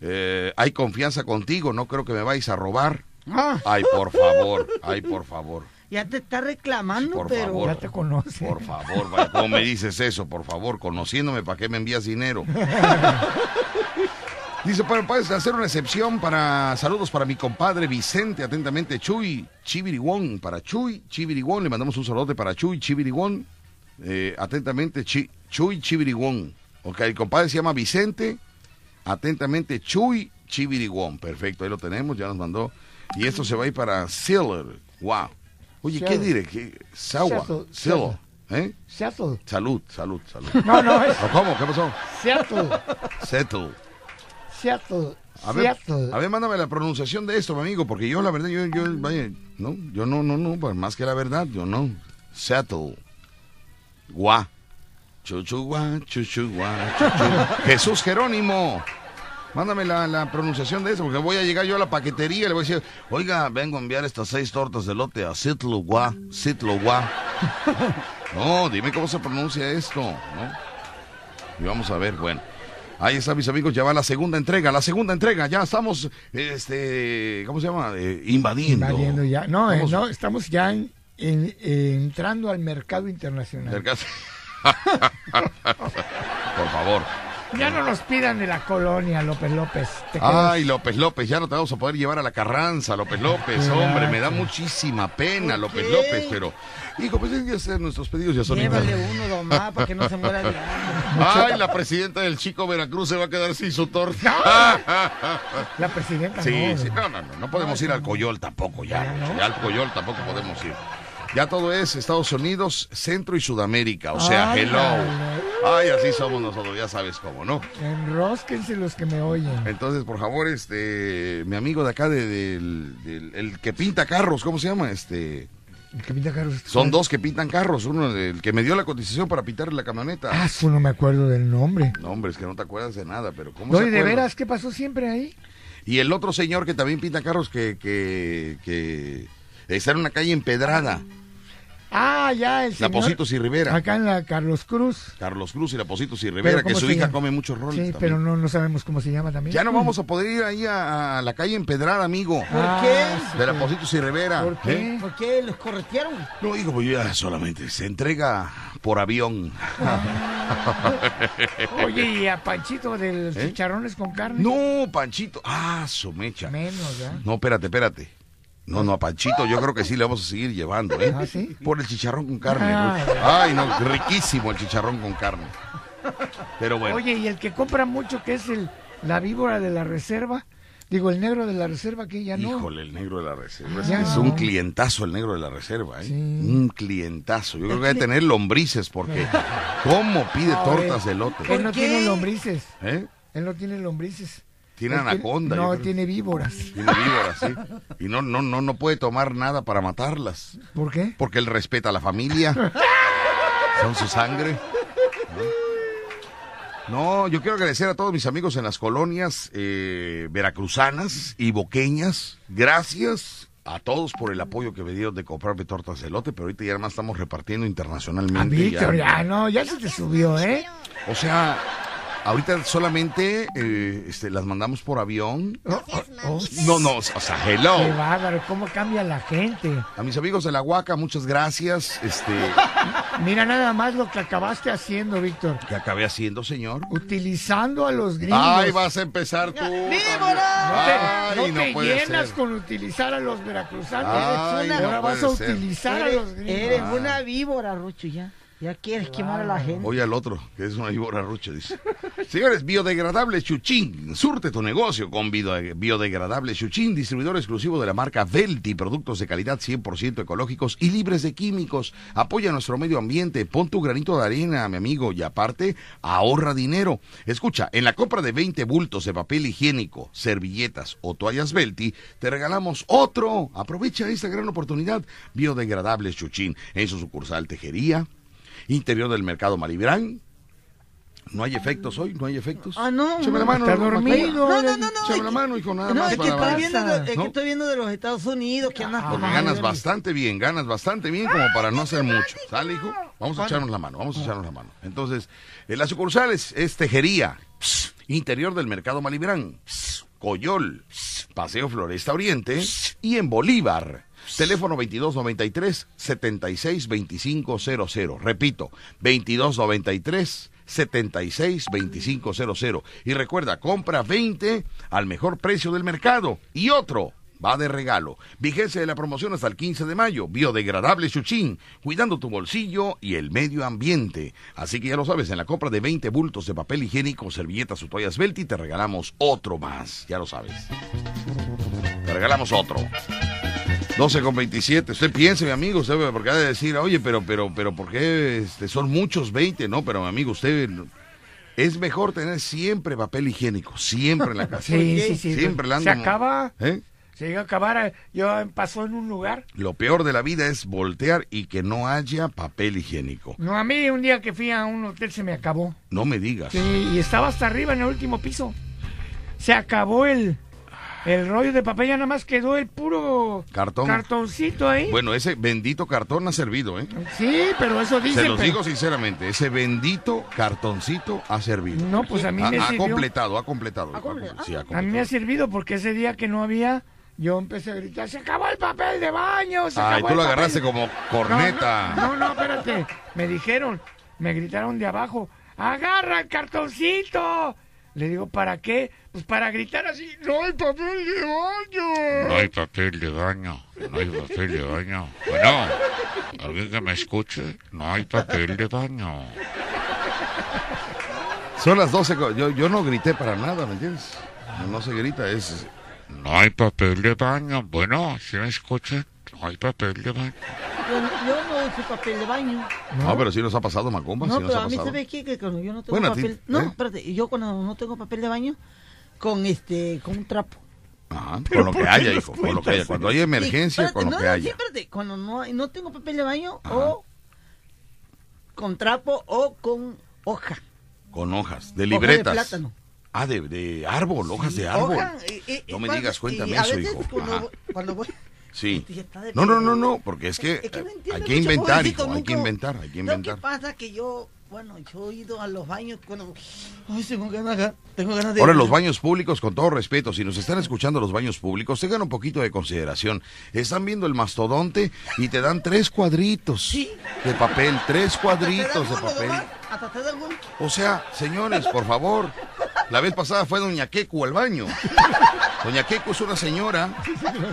eh, hay confianza contigo, no creo que me vais a robar. Ah, Ay, por favor, ay, por favor, ya te está reclamando, por pero... favor. Ya te conoce. por favor, vaya, ¿cómo me dices eso? Por favor, conociéndome, ¿para qué me envías dinero? Dice, pero puedes hacer una excepción para saludos para mi compadre Vicente, atentamente Chuy Chiviriwón, para Chuy Chiviriwón, le mandamos un saludote para Chuy Chiviriwón, eh, atentamente Chi- Chuy Chiviriwón, ok, el compadre se llama Vicente, atentamente Chuy Chiviriwón, perfecto, ahí lo tenemos, ya nos mandó, y esto se va a ir para Sealer, wow, oye, ¿qué diré? ¿Qué? Sawa, Sealer, ¿eh? Seattle. Salud, salud, salud. No, no, es ¿O ¿Cómo? ¿Qué pasó? Seattle. Settle. Seattle. A ver, Seattle. a ver, mándame la pronunciación de esto, mi amigo, porque yo la verdad, yo, yo, vaya, no, yo no, no, no, pues, más que la verdad, yo no. Settle. Gua. Chuchu gua, chuchu. Jesús Jerónimo. Mándame la, la pronunciación de eso, porque voy a llegar yo a la paquetería y le voy a decir, oiga, vengo a enviar estas seis tortas de lote a Sitlo Gua, Sitlo Gua. No, dime cómo se pronuncia esto, ¿no? Y vamos a ver, bueno. Ahí está, mis amigos, ya va la segunda entrega, la segunda entrega, ya estamos, este, ¿cómo se llama? Eh, invadiendo. Invadiendo ya. No, eh, no, estamos ya en- en- eh, entrando al mercado internacional. Cerca- Por favor. Ya no nos pidan de la colonia, López López. Ay, López López, ya no te vamos a poder llevar a la Carranza, López López, Qué hombre, me da muchísima pena, ¿Por López? López, pero, hijo, pues es que hacer nuestros pedidos ya son Llévale uno nomás para que no se muera de. Ay, la presidenta del Chico Veracruz se va a quedar sin su torta. La presidenta Sí, no. sí, no, no, no, no podemos ir al Coyol tampoco ya, ya al Coyol tampoco podemos ir. Ya todo es Estados Unidos, Centro y Sudamérica, o sea, Ay, hello. ay, Ay, así somos nosotros, ya sabes cómo, ¿no? Enrósquense los que me oyen. Entonces, por favor, este, mi amigo de acá, de- el que pinta carros, ¿cómo se llama? Este, El que pinta carros. son dos que pintan carros, uno el que me dio la cotización para pintar la camioneta. Ah, su, no me acuerdo del nombre. No, hombre, es que no te acuerdas de nada, pero ¿cómo No, se y de veras, ¿qué pasó siempre ahí? Y el otro señor que también pinta carros que, que, que está en una calle empedrada, Ah, ya, el la señor. Positos y Rivera. Acá en la Carlos Cruz. Carlos Cruz y la Positos y Rivera, que ¿cómo su hija llama? come muchos roles. Sí, también. pero no, no sabemos cómo se llama también. Ya no vamos a poder ir ahí a, a la calle empedrada, amigo. Ah, qué? De la Positos y Rivera. ¿Por qué? ¿eh? ¿Por qué los corretearon? No, hijo, pues ya solamente se entrega por avión. Oye, y a Panchito de los ¿Eh? chicharrones con carne. No, Panchito. Ah, su mecha. Menos, ¿verdad? No, espérate, espérate. No, no, a Panchito yo creo que sí le vamos a seguir llevando, ¿eh? ¿Ah, sí? Por el chicharrón con carne. Ah. Ay, no, riquísimo el chicharrón con carne. Pero bueno. Oye, y el que compra mucho, que es el la víbora de la reserva, digo, el negro de la reserva, que ya no. Híjole, el negro de la reserva. Ya es un clientazo el negro de la reserva, ¿eh? Sí. Un clientazo. Yo creo que debe tener lombrices porque ¿cómo pide Ah, tortas de lote? Él no ¿Por tiene lombrices. ¿Eh? Él no tiene lombrices. Tiene Él anaconda. yo No, tiene víboras. Tiene víboras, sí. Y no, no, no, no puede tomar nada para matarlas. ¿Por qué? Porque él respeta a la familia. Son su sangre. No, yo quiero agradecer a todos mis amigos en las colonias eh, veracruzanas y boqueñas. Gracias a todos por el apoyo que me dieron de comprarme tortas de lote, pero ahorita ya más estamos repartiendo A internacionalmente. Víctor, ya. ya no, ya se te subió, ¿eh? O sea, ahorita solamente eh, este, las mandamos por avión. Oh, oh. No, no, o sea, hello. Qué bárbaro, cómo cambia la gente. A mis amigos de la Huaca, muchas gracias. Este, Mira nada más lo que acabaste haciendo, Víctor. ¿Qué acabé haciendo, señor? Utilizando a los gringos. Ay, vas a empezar tú. ¡Víbora! No te, Ay, no no te llenas ser. con utilizar a los veracruzanos. Ay, Eres una- no Ahora vas a ser. utilizar a los gringos. eres Ah. una víbora, Rucho, ya. Ya quieres quemar a la gente. Oye al otro, que es una víbora rucha, dice. Señores, Biodegradable Chuchín. Surte tu negocio con bio- Biodegradable Chuchín, distribuidor exclusivo de la marca Velti, productos de calidad 100% ecológicos y libres de químicos. Apoya nuestro medio ambiente, pon tu granito de arena, mi amigo, y aparte, ahorra dinero. Escucha, en la compra de 20 bultos de papel higiénico, servilletas o toallas Velti, te regalamos otro. Aprovecha esta gran oportunidad. Biodegradable Chuchín, en su sucursal Tejería, interior del mercado Malibrán. No hay efectos hoy, no hay efectos. Ah, no. Échame la mano. Está no, dormido. No, no, no, no. Échame la mano, hijo, nada No, más es que, estoy viendo de, es ¿No? que estoy viendo de los Estados Unidos que andas Porque ganas bastante bien, ganas bastante bien como para no hacer mucho. ¿Sale, hijo? Vamos a echarnos la mano, vamos a echarnos la mano. Entonces, en las sucursales es Tejería, interior del Mercado Malibrán, Coyol, Paseo Floresta Oriente y en Bolívar. Teléfono 2293 762500. Repito, 2293 762500. Y recuerda, compra 20 al mejor precio del mercado y otro va de regalo. Vigencia de la promoción hasta el 15 de mayo. Biodegradable Chuchín, cuidando tu bolsillo y el medio ambiente. Así que ya lo sabes, en la compra de 20 bultos de papel higiénico, servilletas o toallas Belti, te regalamos otro más. Ya lo sabes. Te regalamos otro. 12 con 27. Usted piense, mi amigo, usted porque ha de decir, oye, pero, pero, pero, ¿por qué este, son muchos 20? No, pero mi amigo, usted es mejor tener siempre papel higiénico, siempre en la casa. Sí, sí, sí. Siempre la Se acaba. ¿Eh? Se llega a acabar. Yo pasó en un lugar. Lo peor de la vida es voltear y que no haya papel higiénico. No, a mí un día que fui a un hotel se me acabó. No me digas. Sí, y estaba hasta arriba en el último piso. Se acabó el, el rollo de papel, ya nada más quedó el puro Cartón. cartoncito ahí. Bueno, ese bendito cartón ha servido, ¿eh? Sí, pero eso dice. Se los pero- digo sinceramente, ese bendito cartoncito ha servido. No, pues a mí ha, me ha sirvió. completado, ha completado. ha comple- sí, ha A mí completado. me ha servido porque ese día que no había, yo empecé a gritar, se acabó el papel de baño, se Ay, acabó tú el lo papel". agarraste como corneta. No, no, no, espérate. Me dijeron, me gritaron de abajo, agarra el cartoncito. Le digo, ¿para qué? Pues para gritar así, no hay papel de baño. No hay papel de baño, no hay papel de baño. Bueno, alguien que me escuche, no hay papel de baño. Son las 12. co- Yo, yo no grité para nada, ¿me entiendes? No, no se grita, es. No hay papel de baño. Bueno, si me escuchan, hay papel de baño. Yo, yo no uso papel de baño. No, pero sí nos ha pasado, Macumba. No, sí nos pero ha a mí se ve que, que cuando yo no tengo Bueno, ti, papel... No, ¿eh? espérate, yo cuando no tengo papel de baño, con este, con un trapo. Ajá, con lo que haya, hijo, con lo que haya. Cuando haya emergencia, Sí, con lo que haya. sí, espérate, cuando no, no tengo papel de baño, o con trapo o con hoja. Con hojas, de Hoja de libretas. plátano. Ah, de, de árbol, hojas de árbol. Hoja, y- y- no me digas, cuéntame y a eso, veces hijo. Cuando, cuando voy... Sí. No, no, no, no, porque es que, Es que no hay que inventar, hijo, hay que inventar, hay que Lo que inventar. pasa que yo, bueno, yo he ido a los baños cuando... Ay, tengo ganas, tengo ganas de... Ahora, los baños públicos, con todo respeto, si nos están escuchando los baños públicos, tengan un poquito de consideración. Están viendo el mastodonte y te dan tres cuadritos de papel, tres cuadritos de papel. O sea, señores, por favor, la vez pasada fue Doña Quecu al baño. Doña Quecu es una señora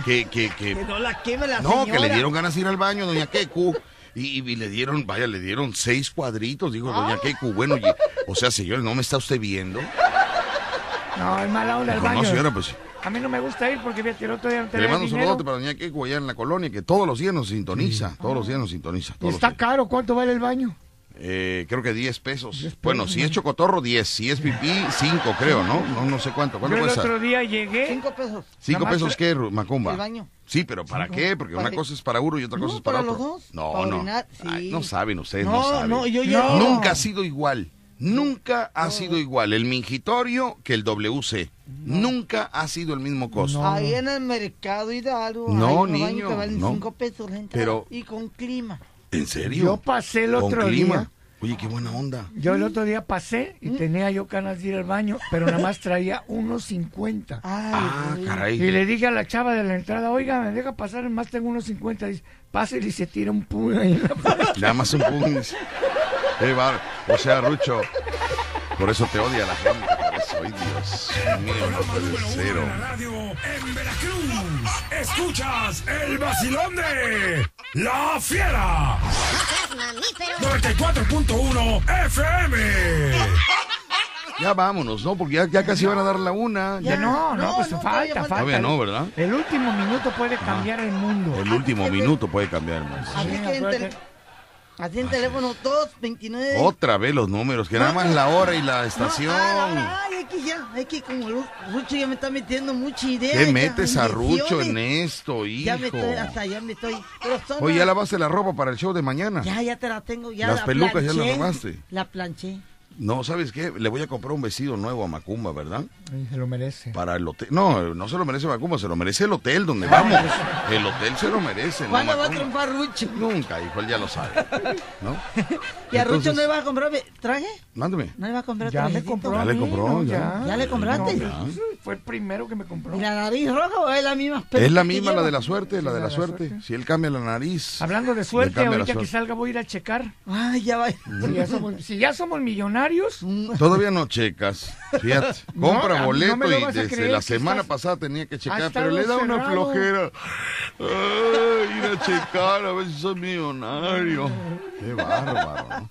que, que, que Que no la queme la no, señora. que le dieron ganas de ir al baño, doña Keku. Y, y le dieron, vaya, le dieron seis cuadritos, dijo doña Ah. Keku. Bueno, y- o sea, señor, ¿no me está usted viendo? No, es mala onda el baño. no, señora, pues A mí no me gusta ir porque fíjate, el otro día no le tenía mando un saludote para doña Keku allá en la colonia, que todos los días nos sintoniza, todos los días nos sintoniza. Todos está caro, ¿cuánto vale el baño? Eh, creo que 10 pesos. Bueno, si es chocotorro, 10. Si es pipí, 5 creo, ¿no? No, no sé cuánto. Yo ¿Cuánto el cuesta? otro día llegué. Cinco pesos. 5 Nada más pesos, ¿qué, Macumba? El baño. Sí, pero ¿para qué? Porque para una que- cosa es para uno y otra cosa No, es para, para otro. los dos. No, Para no. orinar, Ay, sí. no saben ustedes, no, No, saben. no, yo ya- Nunca ha sido igual. Nunca ha sido igual el mingitorio que el WC. Nunca ha sido el mismo costo. Ahí en el mercado Hidalgo. No, hay niño, baños que valen no. cinco pesos la entrada Pero- y con clima. ¿En serio? Yo pasé el Con otro clima. día. Oye, qué buena onda. Yo el otro día pasé y tenía yo ganas de ir al baño, pero nada más traía unos 50. Ah, caray. Y le dije a la chava de la entrada, oiga, me deja pasar, más tengo unos 50. Dice, pásale y se tira un pum ahí en la pared. Nada más un pum. Qué bar- O sea, Rucho, por eso te odia la gente. Dios mío, no puede ser. radio en Veracruz. Escuchas el vacilón de La Fiera. mamífero. 94.1 FM. Ya vámonos, ¿no? Porque ya, ya casi van a dar la una. Ya no, no, pues falta, falta. Todavía no, ¿verdad? El último minuto puede cambiar el mundo. El último minuto puede cambiar el mundo. Así que en, tel- así en teléfono 229. Otra vez los números, que nada más la hora y la estación. Ay, es que ya, es que como Rucho ya me está metiendo mucha idea. ¿Qué metes a Rucho en esto, hijo? Ya me estoy, hasta ya me estoy. Oye, ya lavaste la ropa para el show de mañana. Ya, ya te la tengo. Ya Las la pelucas ya las planché, lavaste. La planché. No, ¿sabes qué? Le voy a comprar un vestido nuevo a Macumba, ¿verdad? Ay, Se lo merece. Para el hotel. No, no se lo merece Macumba, se lo merece el hotel donde vamos. El hotel se lo merece, ¿no? ¿Cuándo va a triunfar Rucho? Nunca, hijo, él ya lo sabe. ¿No? ¿Y a Rucho no le vas a comprar traje? Mándame. ¿No le a comprar Ya compró. Ya le compró, ya. ¿Ya le compraste? No, ya. Fue el primero que me compró. ¿Y la nariz roja o es la misma? Es la misma, la de la suerte, la de la suerte. Si él cambia la nariz. Hablando de suerte, ahorita que salga voy a ir a checar. Ay, ya va. Si ya somos, si Todavía no checas. Fíjate, compra no boleto y desde creer la semana estás- pasada tenía que checar, pero le da una cerrado. flojera. Ay, ir a checar a ver si soy millonario. Qué bárbaro, ¿no?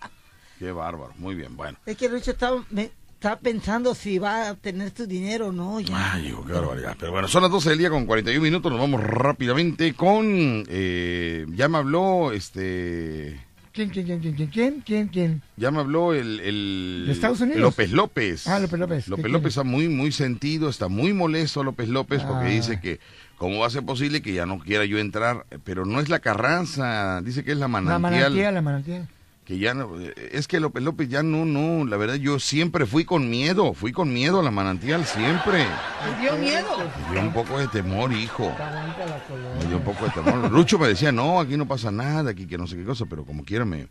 Qué bárbaro. Muy bien, bueno. Es que Rucho está, me, está pensando si va a tener tu dinero o no. Ya. Ay, hijo, qué barbaridad. Pero bueno, son las 12 del día con 41 minutos. Nos vamos rápidamente con. eh, ya me habló este. ¿Quién, quién, quién, quién, quién, quién, quién, quién? Ya me habló el, el ¿De Estados Unidos? López López. Ah, López López. ¿Qué López? López está muy, muy sentido, está muy molesto López López porque Ah. dice que cómo va a ser posible que ya no quiera yo entrar, pero no es la Carranza, dice que es la La manantial, manantial, la manantial. Que ya no, es que López López ya no, no, la verdad yo siempre fui con miedo, fui con miedo a la manantial, siempre. ¿Te dio miedo? Me dio un poco de temor, hijo. Me dio un poco de temor. Rucho me decía, no, aquí no pasa nada, aquí que no sé qué cosa, pero como quiera me,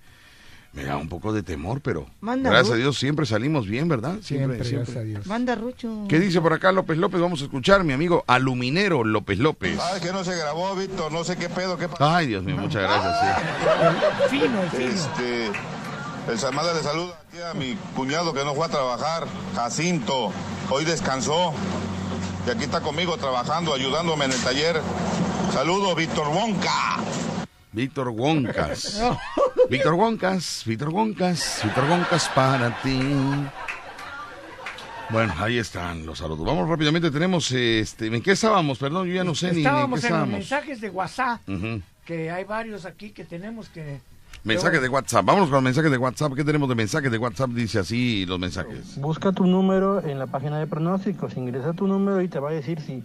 me da un poco de temor, pero Manda, gracias a Dios siempre salimos bien, ¿verdad? Siempre, gracias a Dios. Manda Rucho. ¿Qué dice por acá López López? Vamos a escuchar, mi amigo Aluminero López López. Ah, que no se grabó, Víctor, no sé qué pedo, qué pasó. Ay, Dios mío, muchas gracias. sí. El fino, el fino. Este, el Samada le saluda aquí a mi cuñado que no fue a trabajar, Jacinto, hoy descansó. Y aquí está conmigo trabajando, ayudándome en el taller. Saludos, Víctor Wonka. Víctor Woncas. Víctor Woncas, Víctor Woncas, Víctor Woncas para ti. Bueno, ahí están los saludos. Vamos rápidamente, tenemos este, ¿en qué estábamos? Perdón, yo ya no sé ni en Estábamos qué en los estábamos. mensajes de WhatsApp, que hay varios aquí que tenemos que... Mensajes de WhatsApp. Vámonos con los mensajes de WhatsApp. ¿Qué tenemos de mensajes de WhatsApp? Dice así los mensajes. Busca tu número en la página de pronósticos, ingresa tu número y te va a decir si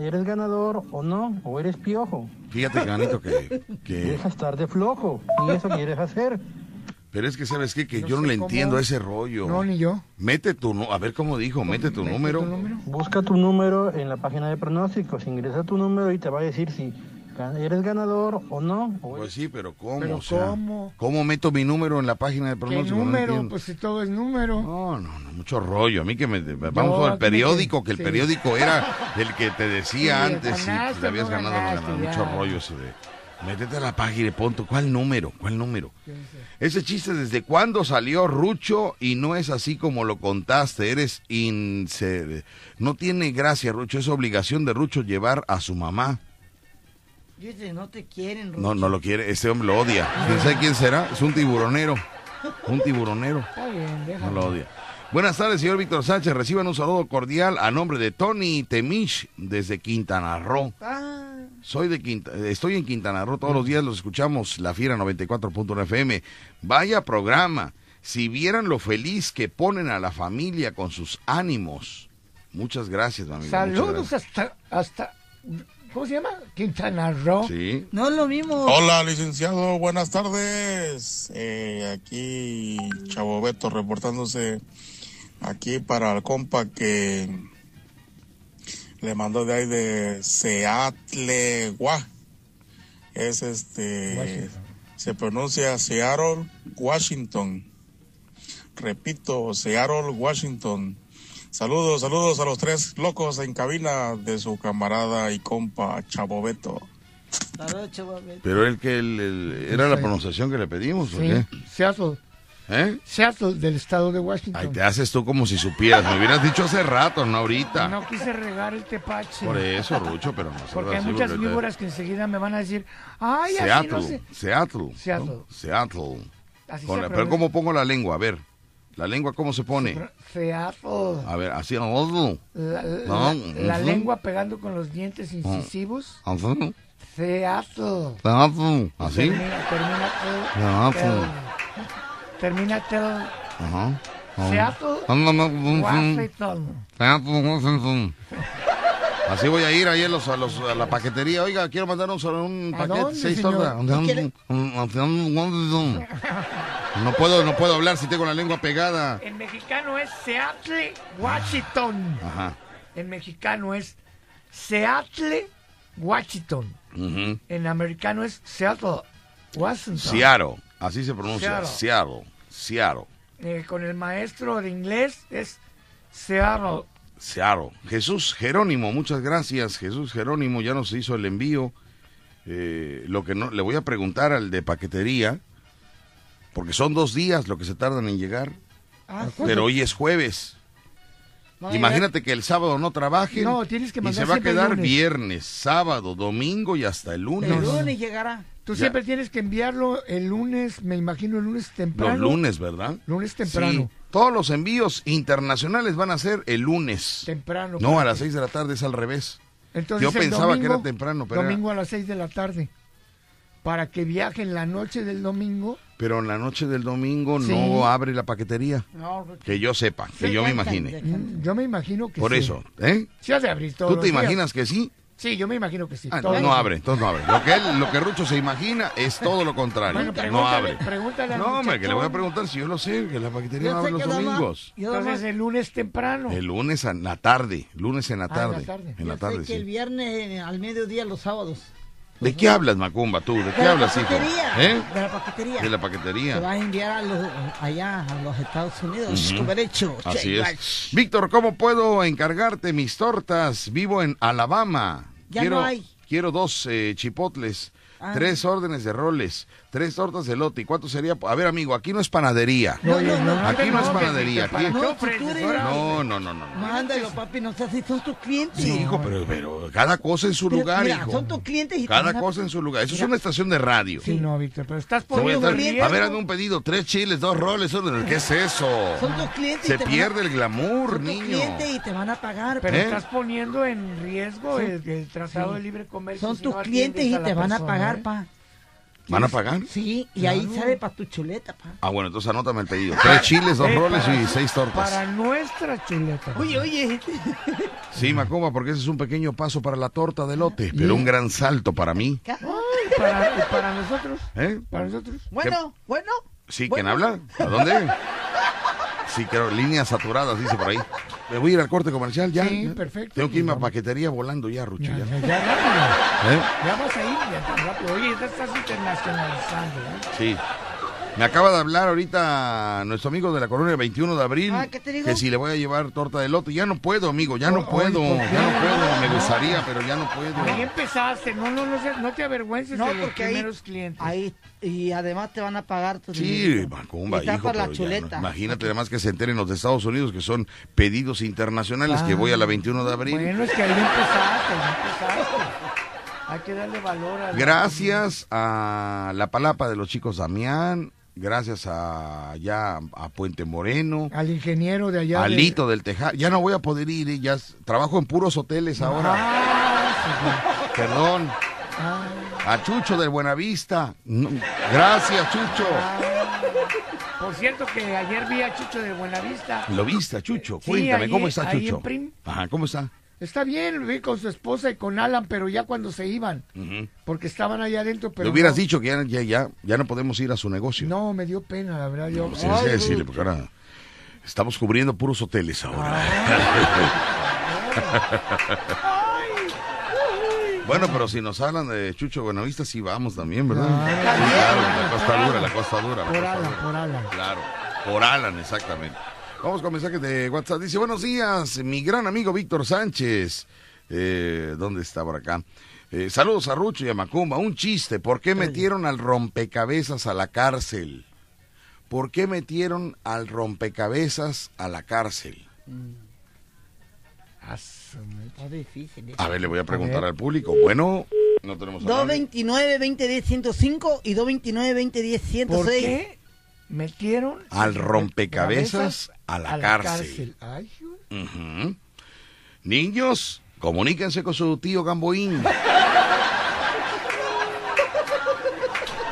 eres ganador o no, o eres piojo. Fíjate, Ganito, que, que... Deja estar de flojo, y eso quieres hacer. Pero es que, ¿sabes qué? Que No yo no le cómo- ese ese rollo. No, ni yo. Mete tu... nu- A ver cómo dijo, mete tu número. Busca tu número en la página de pronósticos, ingresa tu número y te va a decir si eres ganador o no. Pues sí, pero ¿cómo? ¿Pero O sea, cómo? ¿Cómo meto mi número en la página de ¿Qué pronóstico? No número? entiendo. pues si todo es número. No, no, no, mucho rollo. A mí que me... Vamos Yo, al periódico, me- que el sí. periódico era el que te decía Sí, antes si te habías no ganado o no. Mucho rollo ese de... Métete a la página y pon tu- ¿Cuál número? ¿Cuál número? Ese chiste, ¿desde cuándo salió Rucho? Y no es así como lo contaste. Eres inser... No tiene gracia, Rucho. Es obligación de Rucho llevar a su mamá. Dice, no te quieren, Rucho. No, no lo quiere. Este hombre lo odia. ¿Quién sabe quién será? Es un tiburonero. Un tiburonero. Está bien, No déjalo. lo odia. Buenas tardes, señor Víctor Sánchez. Reciban un saludo cordial a nombre de Tony Temich desde Quintana Roo. Ah, Soy de Quinta, estoy en Quintana Roo, todos los días los escuchamos, La Fiera 94.1 FM. Vaya programa. Si vieran lo feliz que ponen a la familia con sus ánimos. Muchas gracias, amigo. muchas Saludos hasta, hasta, ¿cómo se llama? Quintana Roo. Sí. no es lo mismo. Hola, licenciado, buenas tardes. Eh, aquí Chavo Beto reportándose aquí para el compa que le mandó de ahí de Seattle, Gua. Es este, se pronuncia Seattle, Washington. Repito, Seattle, Washington. Saludos, saludos a los tres locos en cabina de su camarada y compa Chavo Beto. Pero el que el- el- era la pronunciación que le pedimos, ¿o Sí, qué? Seattle. ¿Eh? Seattle, del estado de Washington. Ay, te haces tú como si supieras. Me hubieras dicho hace rato, no ahorita. No quise regar el tepache. Por eso, Rucho, pero no Porque hay así, muchas porque te- víboras que enseguida me van a decir, ay, así Seattle, no sé. Seattle. Seattle. ¿no? Seattle. Así Con se la- pero. ¿cómo pongo la lengua? A ver. ¿La lengua cómo se pone? Seattle. A ver, así. No, La, la- la ujú. lengua pegando con los dientes incisivos. Seattle. Seattle. ¿Así? Termina, termina. Termina Ajá. Washington. Así voy a ir ahí a, los, a, los- a la paquetería. Oiga, quiero mandar un, solo un ¿A paquete, dónde, seis señor? tortas. No puedo, no puedo hablar si tengo la lengua pegada. En mexicano es Seattle, Washington. Ajá. En mexicano es Seattle, Washington. Ujú. En americano es Seattle, Washington. Seattle, así se pronuncia. Seattle. Seattle, Seattle, Eh, con el maestro de inglés es Seattle. Seattle. Jesús Jerónimo, muchas gracias. Jesús Jerónimo ya nos hizo el envío. Eh, lo que no, le voy a preguntar al de paquetería, porque son dos días lo que se tardan en llegar. Ah, Pero hoy es jueves. Imagínate que el sábado no trabajen. No, tienes que y se va a quedar viernes, sábado, domingo y hasta el lunes. El lunes llegará. Tú Ya. siempre tienes que enviarlo el lunes, me imagino el lunes temprano. Los lunes, ¿verdad? Lunes temprano. Sí. Todos los envíos internacionales van a ser el lunes. Temprano. No, a las que- 6 de la tarde es al revés. Entonces, Yo pensaba que era domingo- temprano, pero, era- Domingo a las 6 de la tarde. Para que viajen la noche del domingo. pero en la noche del domingo Sí. no abre la paquetería. No, Que yo sepa, que Sí, yo me imagine. Mm, Yo me imagino que Por sí. eso, ¿eh? Sí, ha de abrir todos ¿Tú los te días. imaginas que sí? Sí, yo me imagino que sí. Ah, no, abre, entonces no abre. Lo que, él, lo que Rucho se imagina es todo lo contrario. Bueno, no abre. pregúntale al No, hombre, que le voy a preguntar si yo lo sé, que la paquetería Yo no abre los domingos. Entonces el lunes temprano. El lunes en la tarde, lunes en la Ah, en tarde. la tarde. En la Yo tarde, que el sí. viernes eh, al mediodía los sábados. ¿De qué hablas, Macumba, tú? ¿De qué la hablas, hijo? paquetería. ¿Eh? De la paquetería. De la Se paquetería. va a enviar a los, allá a los Estados Unidos. Ujú. Con derecho. Así Che, es. Víctor, ¿cómo puedo encargarte mis tortas? Vivo en Alabama. Ya quiero, no hay. Quiero dos eh, chipotles, Ah. tres órdenes de roles, tres tortas de lote. ¿Y cuánto sería? A ver, amigo, aquí no es panadería. No, no, no, aquí no, no, es no, panadería. Aquí... No, no, no, no. no. Mándalo, papi, no seas así, son tus clientes. Sí, hijo, pero, pero cada cosa en su Pero, lugar, mira, hijo. son tus clientes y te Cada van a- cosa en su lugar. Eso es una estación de radio. Sí, no, Víctor, pero estás poniendo estar- en A ver, hazme un pedido. Tres chiles, dos roles. ¿Qué es eso? Son tus clientes y Se te van a- pierde el glamour, Son tus niño. clientes y te van a pagar. Pero ¿Eh? estás poniendo en riesgo el, el tratado Sí. de libre comercio. Son si tus no clientes y te van a pagar, ¿eh? pa. ¿Van a pagar? Sí, y ahí sale para tu chuleta, pa. Ah, bueno, entonces anótame el pedido. Tres chiles, dos Eh, roles y seis tortas. Para nuestra chuleta. Oye, oye. Sí, Macomba, porque ese es un pequeño paso para la torta de lote, pero un gran salto para mí. Ay, para, para nosotros. ¿Eh? Para nosotros. Bueno, bueno. Sí, Bueno. ¿quién habla? ¿A dónde? Sí, creo, líneas saturadas, dice por ahí. Me voy a ir al corte comercial ya. Sí, perfecto. Tengo que irme a paquetería volando ya, Rucho. Ya, Ya, ya. ¿Eh? Ya vas a ir ya tan rápido. Oye, ya estás internacionalizando. ¿eh? Sí. Me acaba de hablar ahorita nuestro amigo de la colonia 21 de abril Ah, ¿qué te digo? que si le voy a llevar torta de lote. Ya no puedo, amigo, ya no puedo, ya no puedo. Me gustaría, pero ya no puedo. Ahí empezaste. No, no, no, no te avergüences No, de los porque ahí- primeros clientes. Ahí, y además te van a pagar tu Sí. Macumba, hijo, la ya no. chuleta. Imagínate además que se enteren los de Estados Unidos que son pedidos internacionales que Ah. voy a la 21 de abril. Bueno, es que ahí empezaste, ahí empezaste. Hay que darle valor a... Gracias a la palapa de los chicos Damián, gracias a ya a Puente Moreno, Al ingeniero de allá. a de- del Tejar. Ya no voy a poder ir, eh, ya trabajo en puros hoteles ahora. Ah, Perdón. A Chucho del Buenavista. No, gracias, Chucho. Por cierto que ayer vi a Chucho de Buenavista. ¿Lo viste, Chucho? Sí, Cuéntame, ¿cómo está Chucho? Ajá, ¿cómo está? Está bien, vi con su esposa y con Alan, pero ya cuando se iban, porque estaban allá adentro, pero Le hubieras no, dicho que ya, ya, ya, ya no podemos ir a su negocio. No, me dio pena, la verdad. Yo, Sí, sí, Ay, decirle, porque ahora estamos cubriendo puros hoteles ahora. bueno, pero si nos hablan de Chucho Buenavista, sí vamos también, ¿verdad? Ah, Sí, claro, la costa dura, la costa dura. la por costa Alan, dura. por Alan. Claro, por Alan, exactamente. Vamos con mensajes de WhatsApp. Dice, buenos días, mi gran amigo Víctor Sánchez. Eh, ¿Dónde está por acá? Eh, saludos a Rucho y a Macumba. Un chiste, ¿por qué metieron al rompecabezas a la cárcel? ¿por qué metieron al rompecabezas a la cárcel? Está difícil. A ver, le voy a preguntar al público. Bueno, no tenemos a nadie. 229 2010 105 y 229 2010 106. ¿Por qué metieron Al rompecabezas a la, a la cárcel. cárcel? Ay, Ujú. Niños, comuníquense con su tío Gamboín.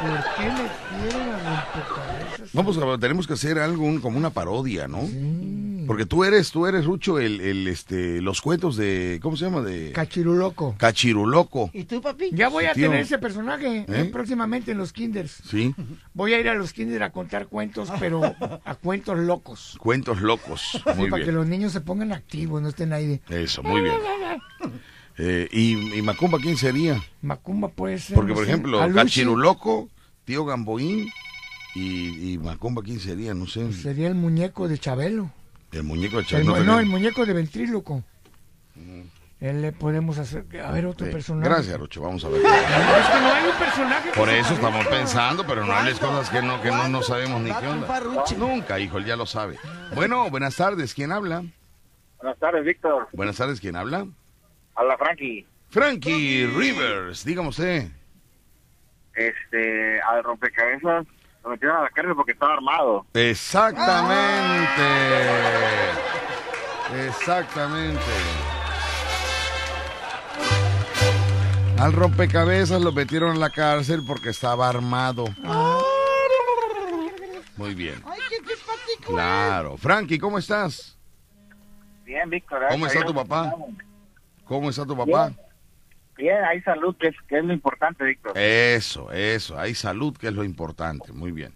¿Por qué metieron al rompecabezas? Vamos a tenemos que hacer algo un- como una parodia, ¿no? Porque tú eres, tú eres Rucho, el, el, este, los cuentos de, ¿cómo se llama? De Cachiruloco. Cachiruloco. ¿Y tú, papi? Ya voy a tío. tener ese personaje eh, ¿Eh? próximamente en los kinders. Sí, Voy a ir a los kinders a contar cuentos, pero a cuentos locos. cuentos locos. Sí, Muy para que bien. los niños se pongan activos, no estén ahí de... Eso, muy bien. Eh, y, y Macumba quién sería? Macumba puede ser... Porque, no por sé, ejemplo, Alushi, Cachiruloco, tío Gamboín y, y Macumba quién sería, no sé. Sería el muñeco de Chabelo. El muñeco de El, no el muñeco de Ventríloco. Él le podemos hacer... A ver, otro Sí. personaje. Gracias, Rucho, vamos a ver. Es que no hay un personaje... Por eso estamos pensando, pero no hables cosas que no, que no, no sabemos ni qué onda. Nunca, hijo, él ya lo sabe. Bueno, buenas tardes, ¿quién habla? Buenas tardes, Víctor. Buenas tardes, ¿quién habla? Habla Frankie. Frankie Rivers, dígame usted. Este, al rompecabezas lo metieron a la cárcel porque estaba armado. Exactamente. Exactamente. Al rompecabezas lo metieron en la cárcel porque estaba armado. Muy bien. Ay, qué simpático. Claro. Frankie, ¿cómo estás? Bien, Víctor. ¿Cómo está tu papá? ¿Cómo está tu papá? Bien, hay salud, que es, que es lo importante, Víctor. Eso, eso. Hay salud, que es lo importante. Muy bien.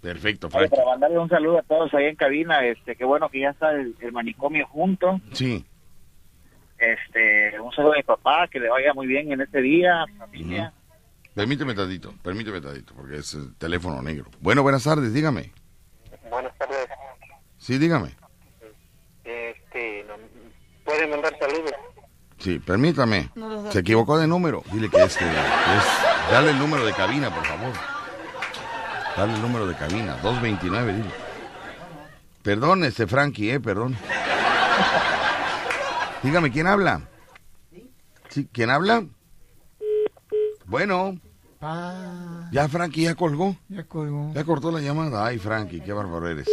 Perfecto, Oye, Frankie. para mandarle un saludo a todos ahí en cabina, este, qué bueno que ya está el, el manicomio junto. Sí. Este, un saludo a mi papá, que le vaya muy bien en este día, familia. Permíteme tantito, permíteme tantito, porque es el teléfono negro. Bueno, buenas tardes, dígame. Buenas tardes. Sí, dígame. Este, no- ¿puede mandar saludos? Sí, permítame. No Se equivocó de número. Dile que este, que es... Dale el número de cabina, por favor. Dale el número de cabina. 229, dile. Perdón, este Frankie, eh, perdón. Dígame, ¿quién habla? Sí, ¿quién habla? Bueno, Pa, ya Frankie ya colgó. ya colgó. Ya cortó la llamada. Ay, Frankie, qué bárbaro eres.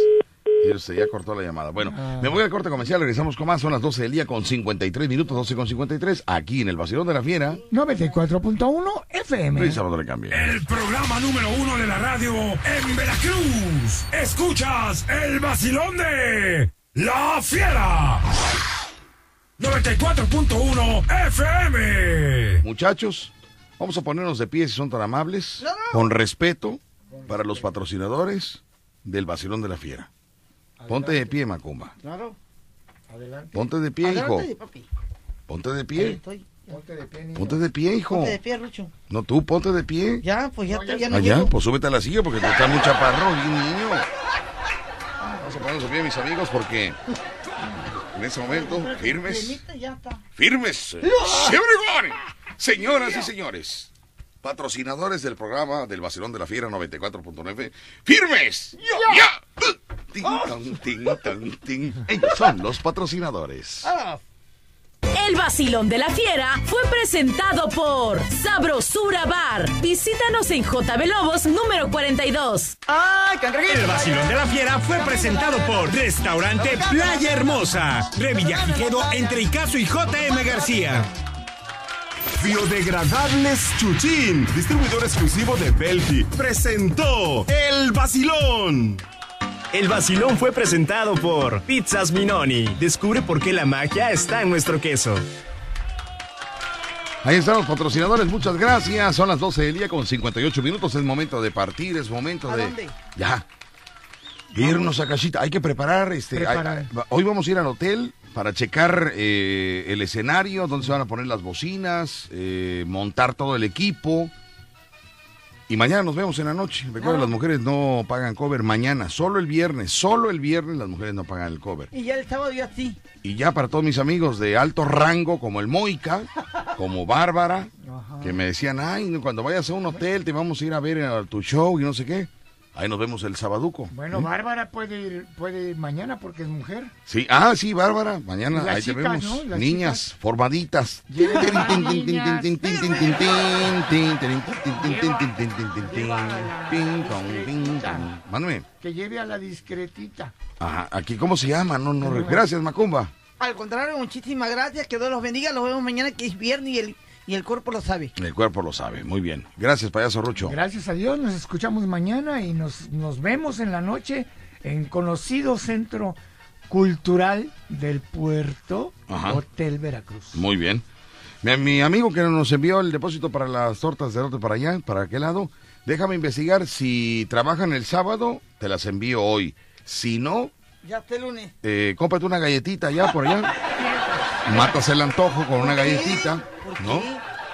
Usted ya cortó la llamada. Bueno, Ah. me voy al corte comercial. Regresamos con más. Son las 12 del día con 53 minutos, 12 con 53. Aquí en el Vacilón de la Fiera. 94.1 FM. Luis le cambia. El programa número uno de la radio en Veracruz. Escuchas el vacilón de La Fiera. 94.1 FM. Muchachos, vamos a ponernos de pie si son tan amables. Con respeto para los patrocinadores del Vacilón de la Fiera. Ponte de pie, Macumba. Claro. Adelante. Ponte de pie, hijo. Adelante, papi. Ponte de Ahí pie. estoy. Ponte de pie, niño. Ponte de pie, hijo. Ponte de pie, Rucho. No, tú ponte de pie. Ya, pues ya, te- ya no Allá, llego. pues súbete a la silla porque te está muy chaparro, bien niño. Vamos a ponernos de pie, mis amigos, porque en ese momento, firmes, ya firmes, everyone. Señoras y señores, patrocinadores del programa del Vacilón de la Fiera 94.9, firmes, ya, Tin, tan, tin, tan, tin. Ellos son los patrocinadores. Ah, El vacilón de la fiera fue presentado por Sabrosura Bar. Visítanos en JB Lobos número 42. ¡Ay, El vacilón de la fiera fue presentado por Restaurante Playa Hermosa, Revillagigedo entre Icaso y JM García. Biodegradables Chuchín, distribuidor exclusivo de Belgi, presentó El Vacilón. El vacilón fue presentado por Pizzas Minoni. Descubre por qué la magia está en nuestro queso. Ahí están los patrocinadores, muchas gracias. Son las 12 del día con 58 minutos. Es momento de partir, es momento ¿A de. dónde? Ya. Irnos a casita. Hay que preparar. este Preparar. hay- Hoy vamos a ir al hotel para checar eh, el escenario, donde se van a poner las bocinas, eh, montar todo el equipo. Y mañana nos vemos en la noche. Recuerden, las mujeres no pagan cover mañana, solo el viernes. Solo el viernes las mujeres no pagan el cover. Y ya el sábado yo así. Y ya para todos mis amigos de alto rango, como el Moica, como Bárbara, que me decían, ay, cuando vayas a un hotel te vamos a ir a ver a tu show y no sé qué. Ahí nos vemos el sabaduco. Bueno, Bárbara puede ir, puede ir mañana porque es mujer. Sí, ah, sí, Bárbara, mañana ahí chicas, te vemos. ¿no? Niñas chicas. formaditas. Mándame. Que lleve a la discretita. Ajá, aquí cómo se llama, no, no, gracias, Macumba. Al contrario, muchísimas gracias, que Dios los bendiga, los vemos mañana que es viernes y el y el cuerpo lo sabe. El cuerpo lo sabe, muy bien. Gracias, payaso Rucho. Gracias a Dios, nos escuchamos mañana y nos, nos vemos en la noche en conocido centro cultural del puerto, Ajá. Hotel Veracruz. Muy bien. Mi, mi amigo que nos envió el depósito para las tortas de lote para allá, para aquel lado, déjame investigar si trabajan el sábado, te las envío hoy. Si no, Ya hasta el lunes. eh, cómprate una galletita allá por allá. Matas el antojo con una galletita, ¿no?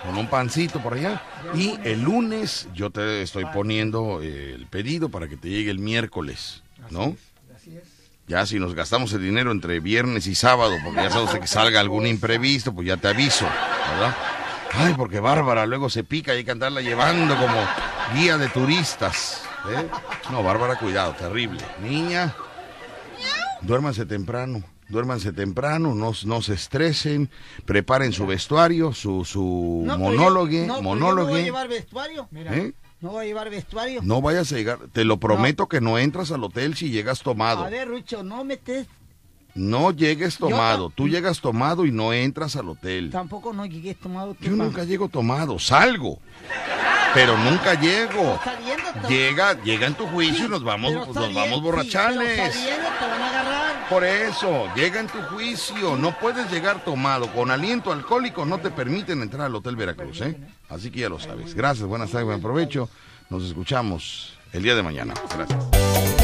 Con un pancito por allá. Y el lunes yo te estoy poniendo eh, el pedido para que te llegue el miércoles, ¿no? Ya si nos gastamos el dinero entre viernes y sábado, porque ya sabes que salga algún imprevisto, pues ya te aviso, ¿verdad? Ay, porque Bárbara luego se pica y hay que andarla llevando como guía de turistas. ¿eh? No, Bárbara, cuidado, terrible. Niña, duérmanse temprano, duérmanse temprano, no, no se estresen, preparen su vestuario, su, su No, monólogo, no, monólogo. No voy a llevar vestuario. ¿Eh? No voy a llevar vestuario. No vayas a llegar, te lo prometo que no entras al hotel si llegas tomado. A ver, Rucho, no metes. No llegues tomado, tú llegas tomado y no entras al hotel. Tampoco no llegué tomado. ¿qué Yo pasa? nunca llego tomado, salgo, pero nunca llego. Saliendo, Llega, llega en tu juicio y nos vamos, nos saliendo- vamos sí, borrachales. pero saliendo te van a agarrar. Por eso, llega en tu juicio. No puedes llegar tomado. Con aliento alcohólico no te permiten entrar al Hotel Veracruz, ¿eh? Así que ya lo sabes. Gracias, buenas tardes, buen provecho. Nos escuchamos el día de mañana. Gracias.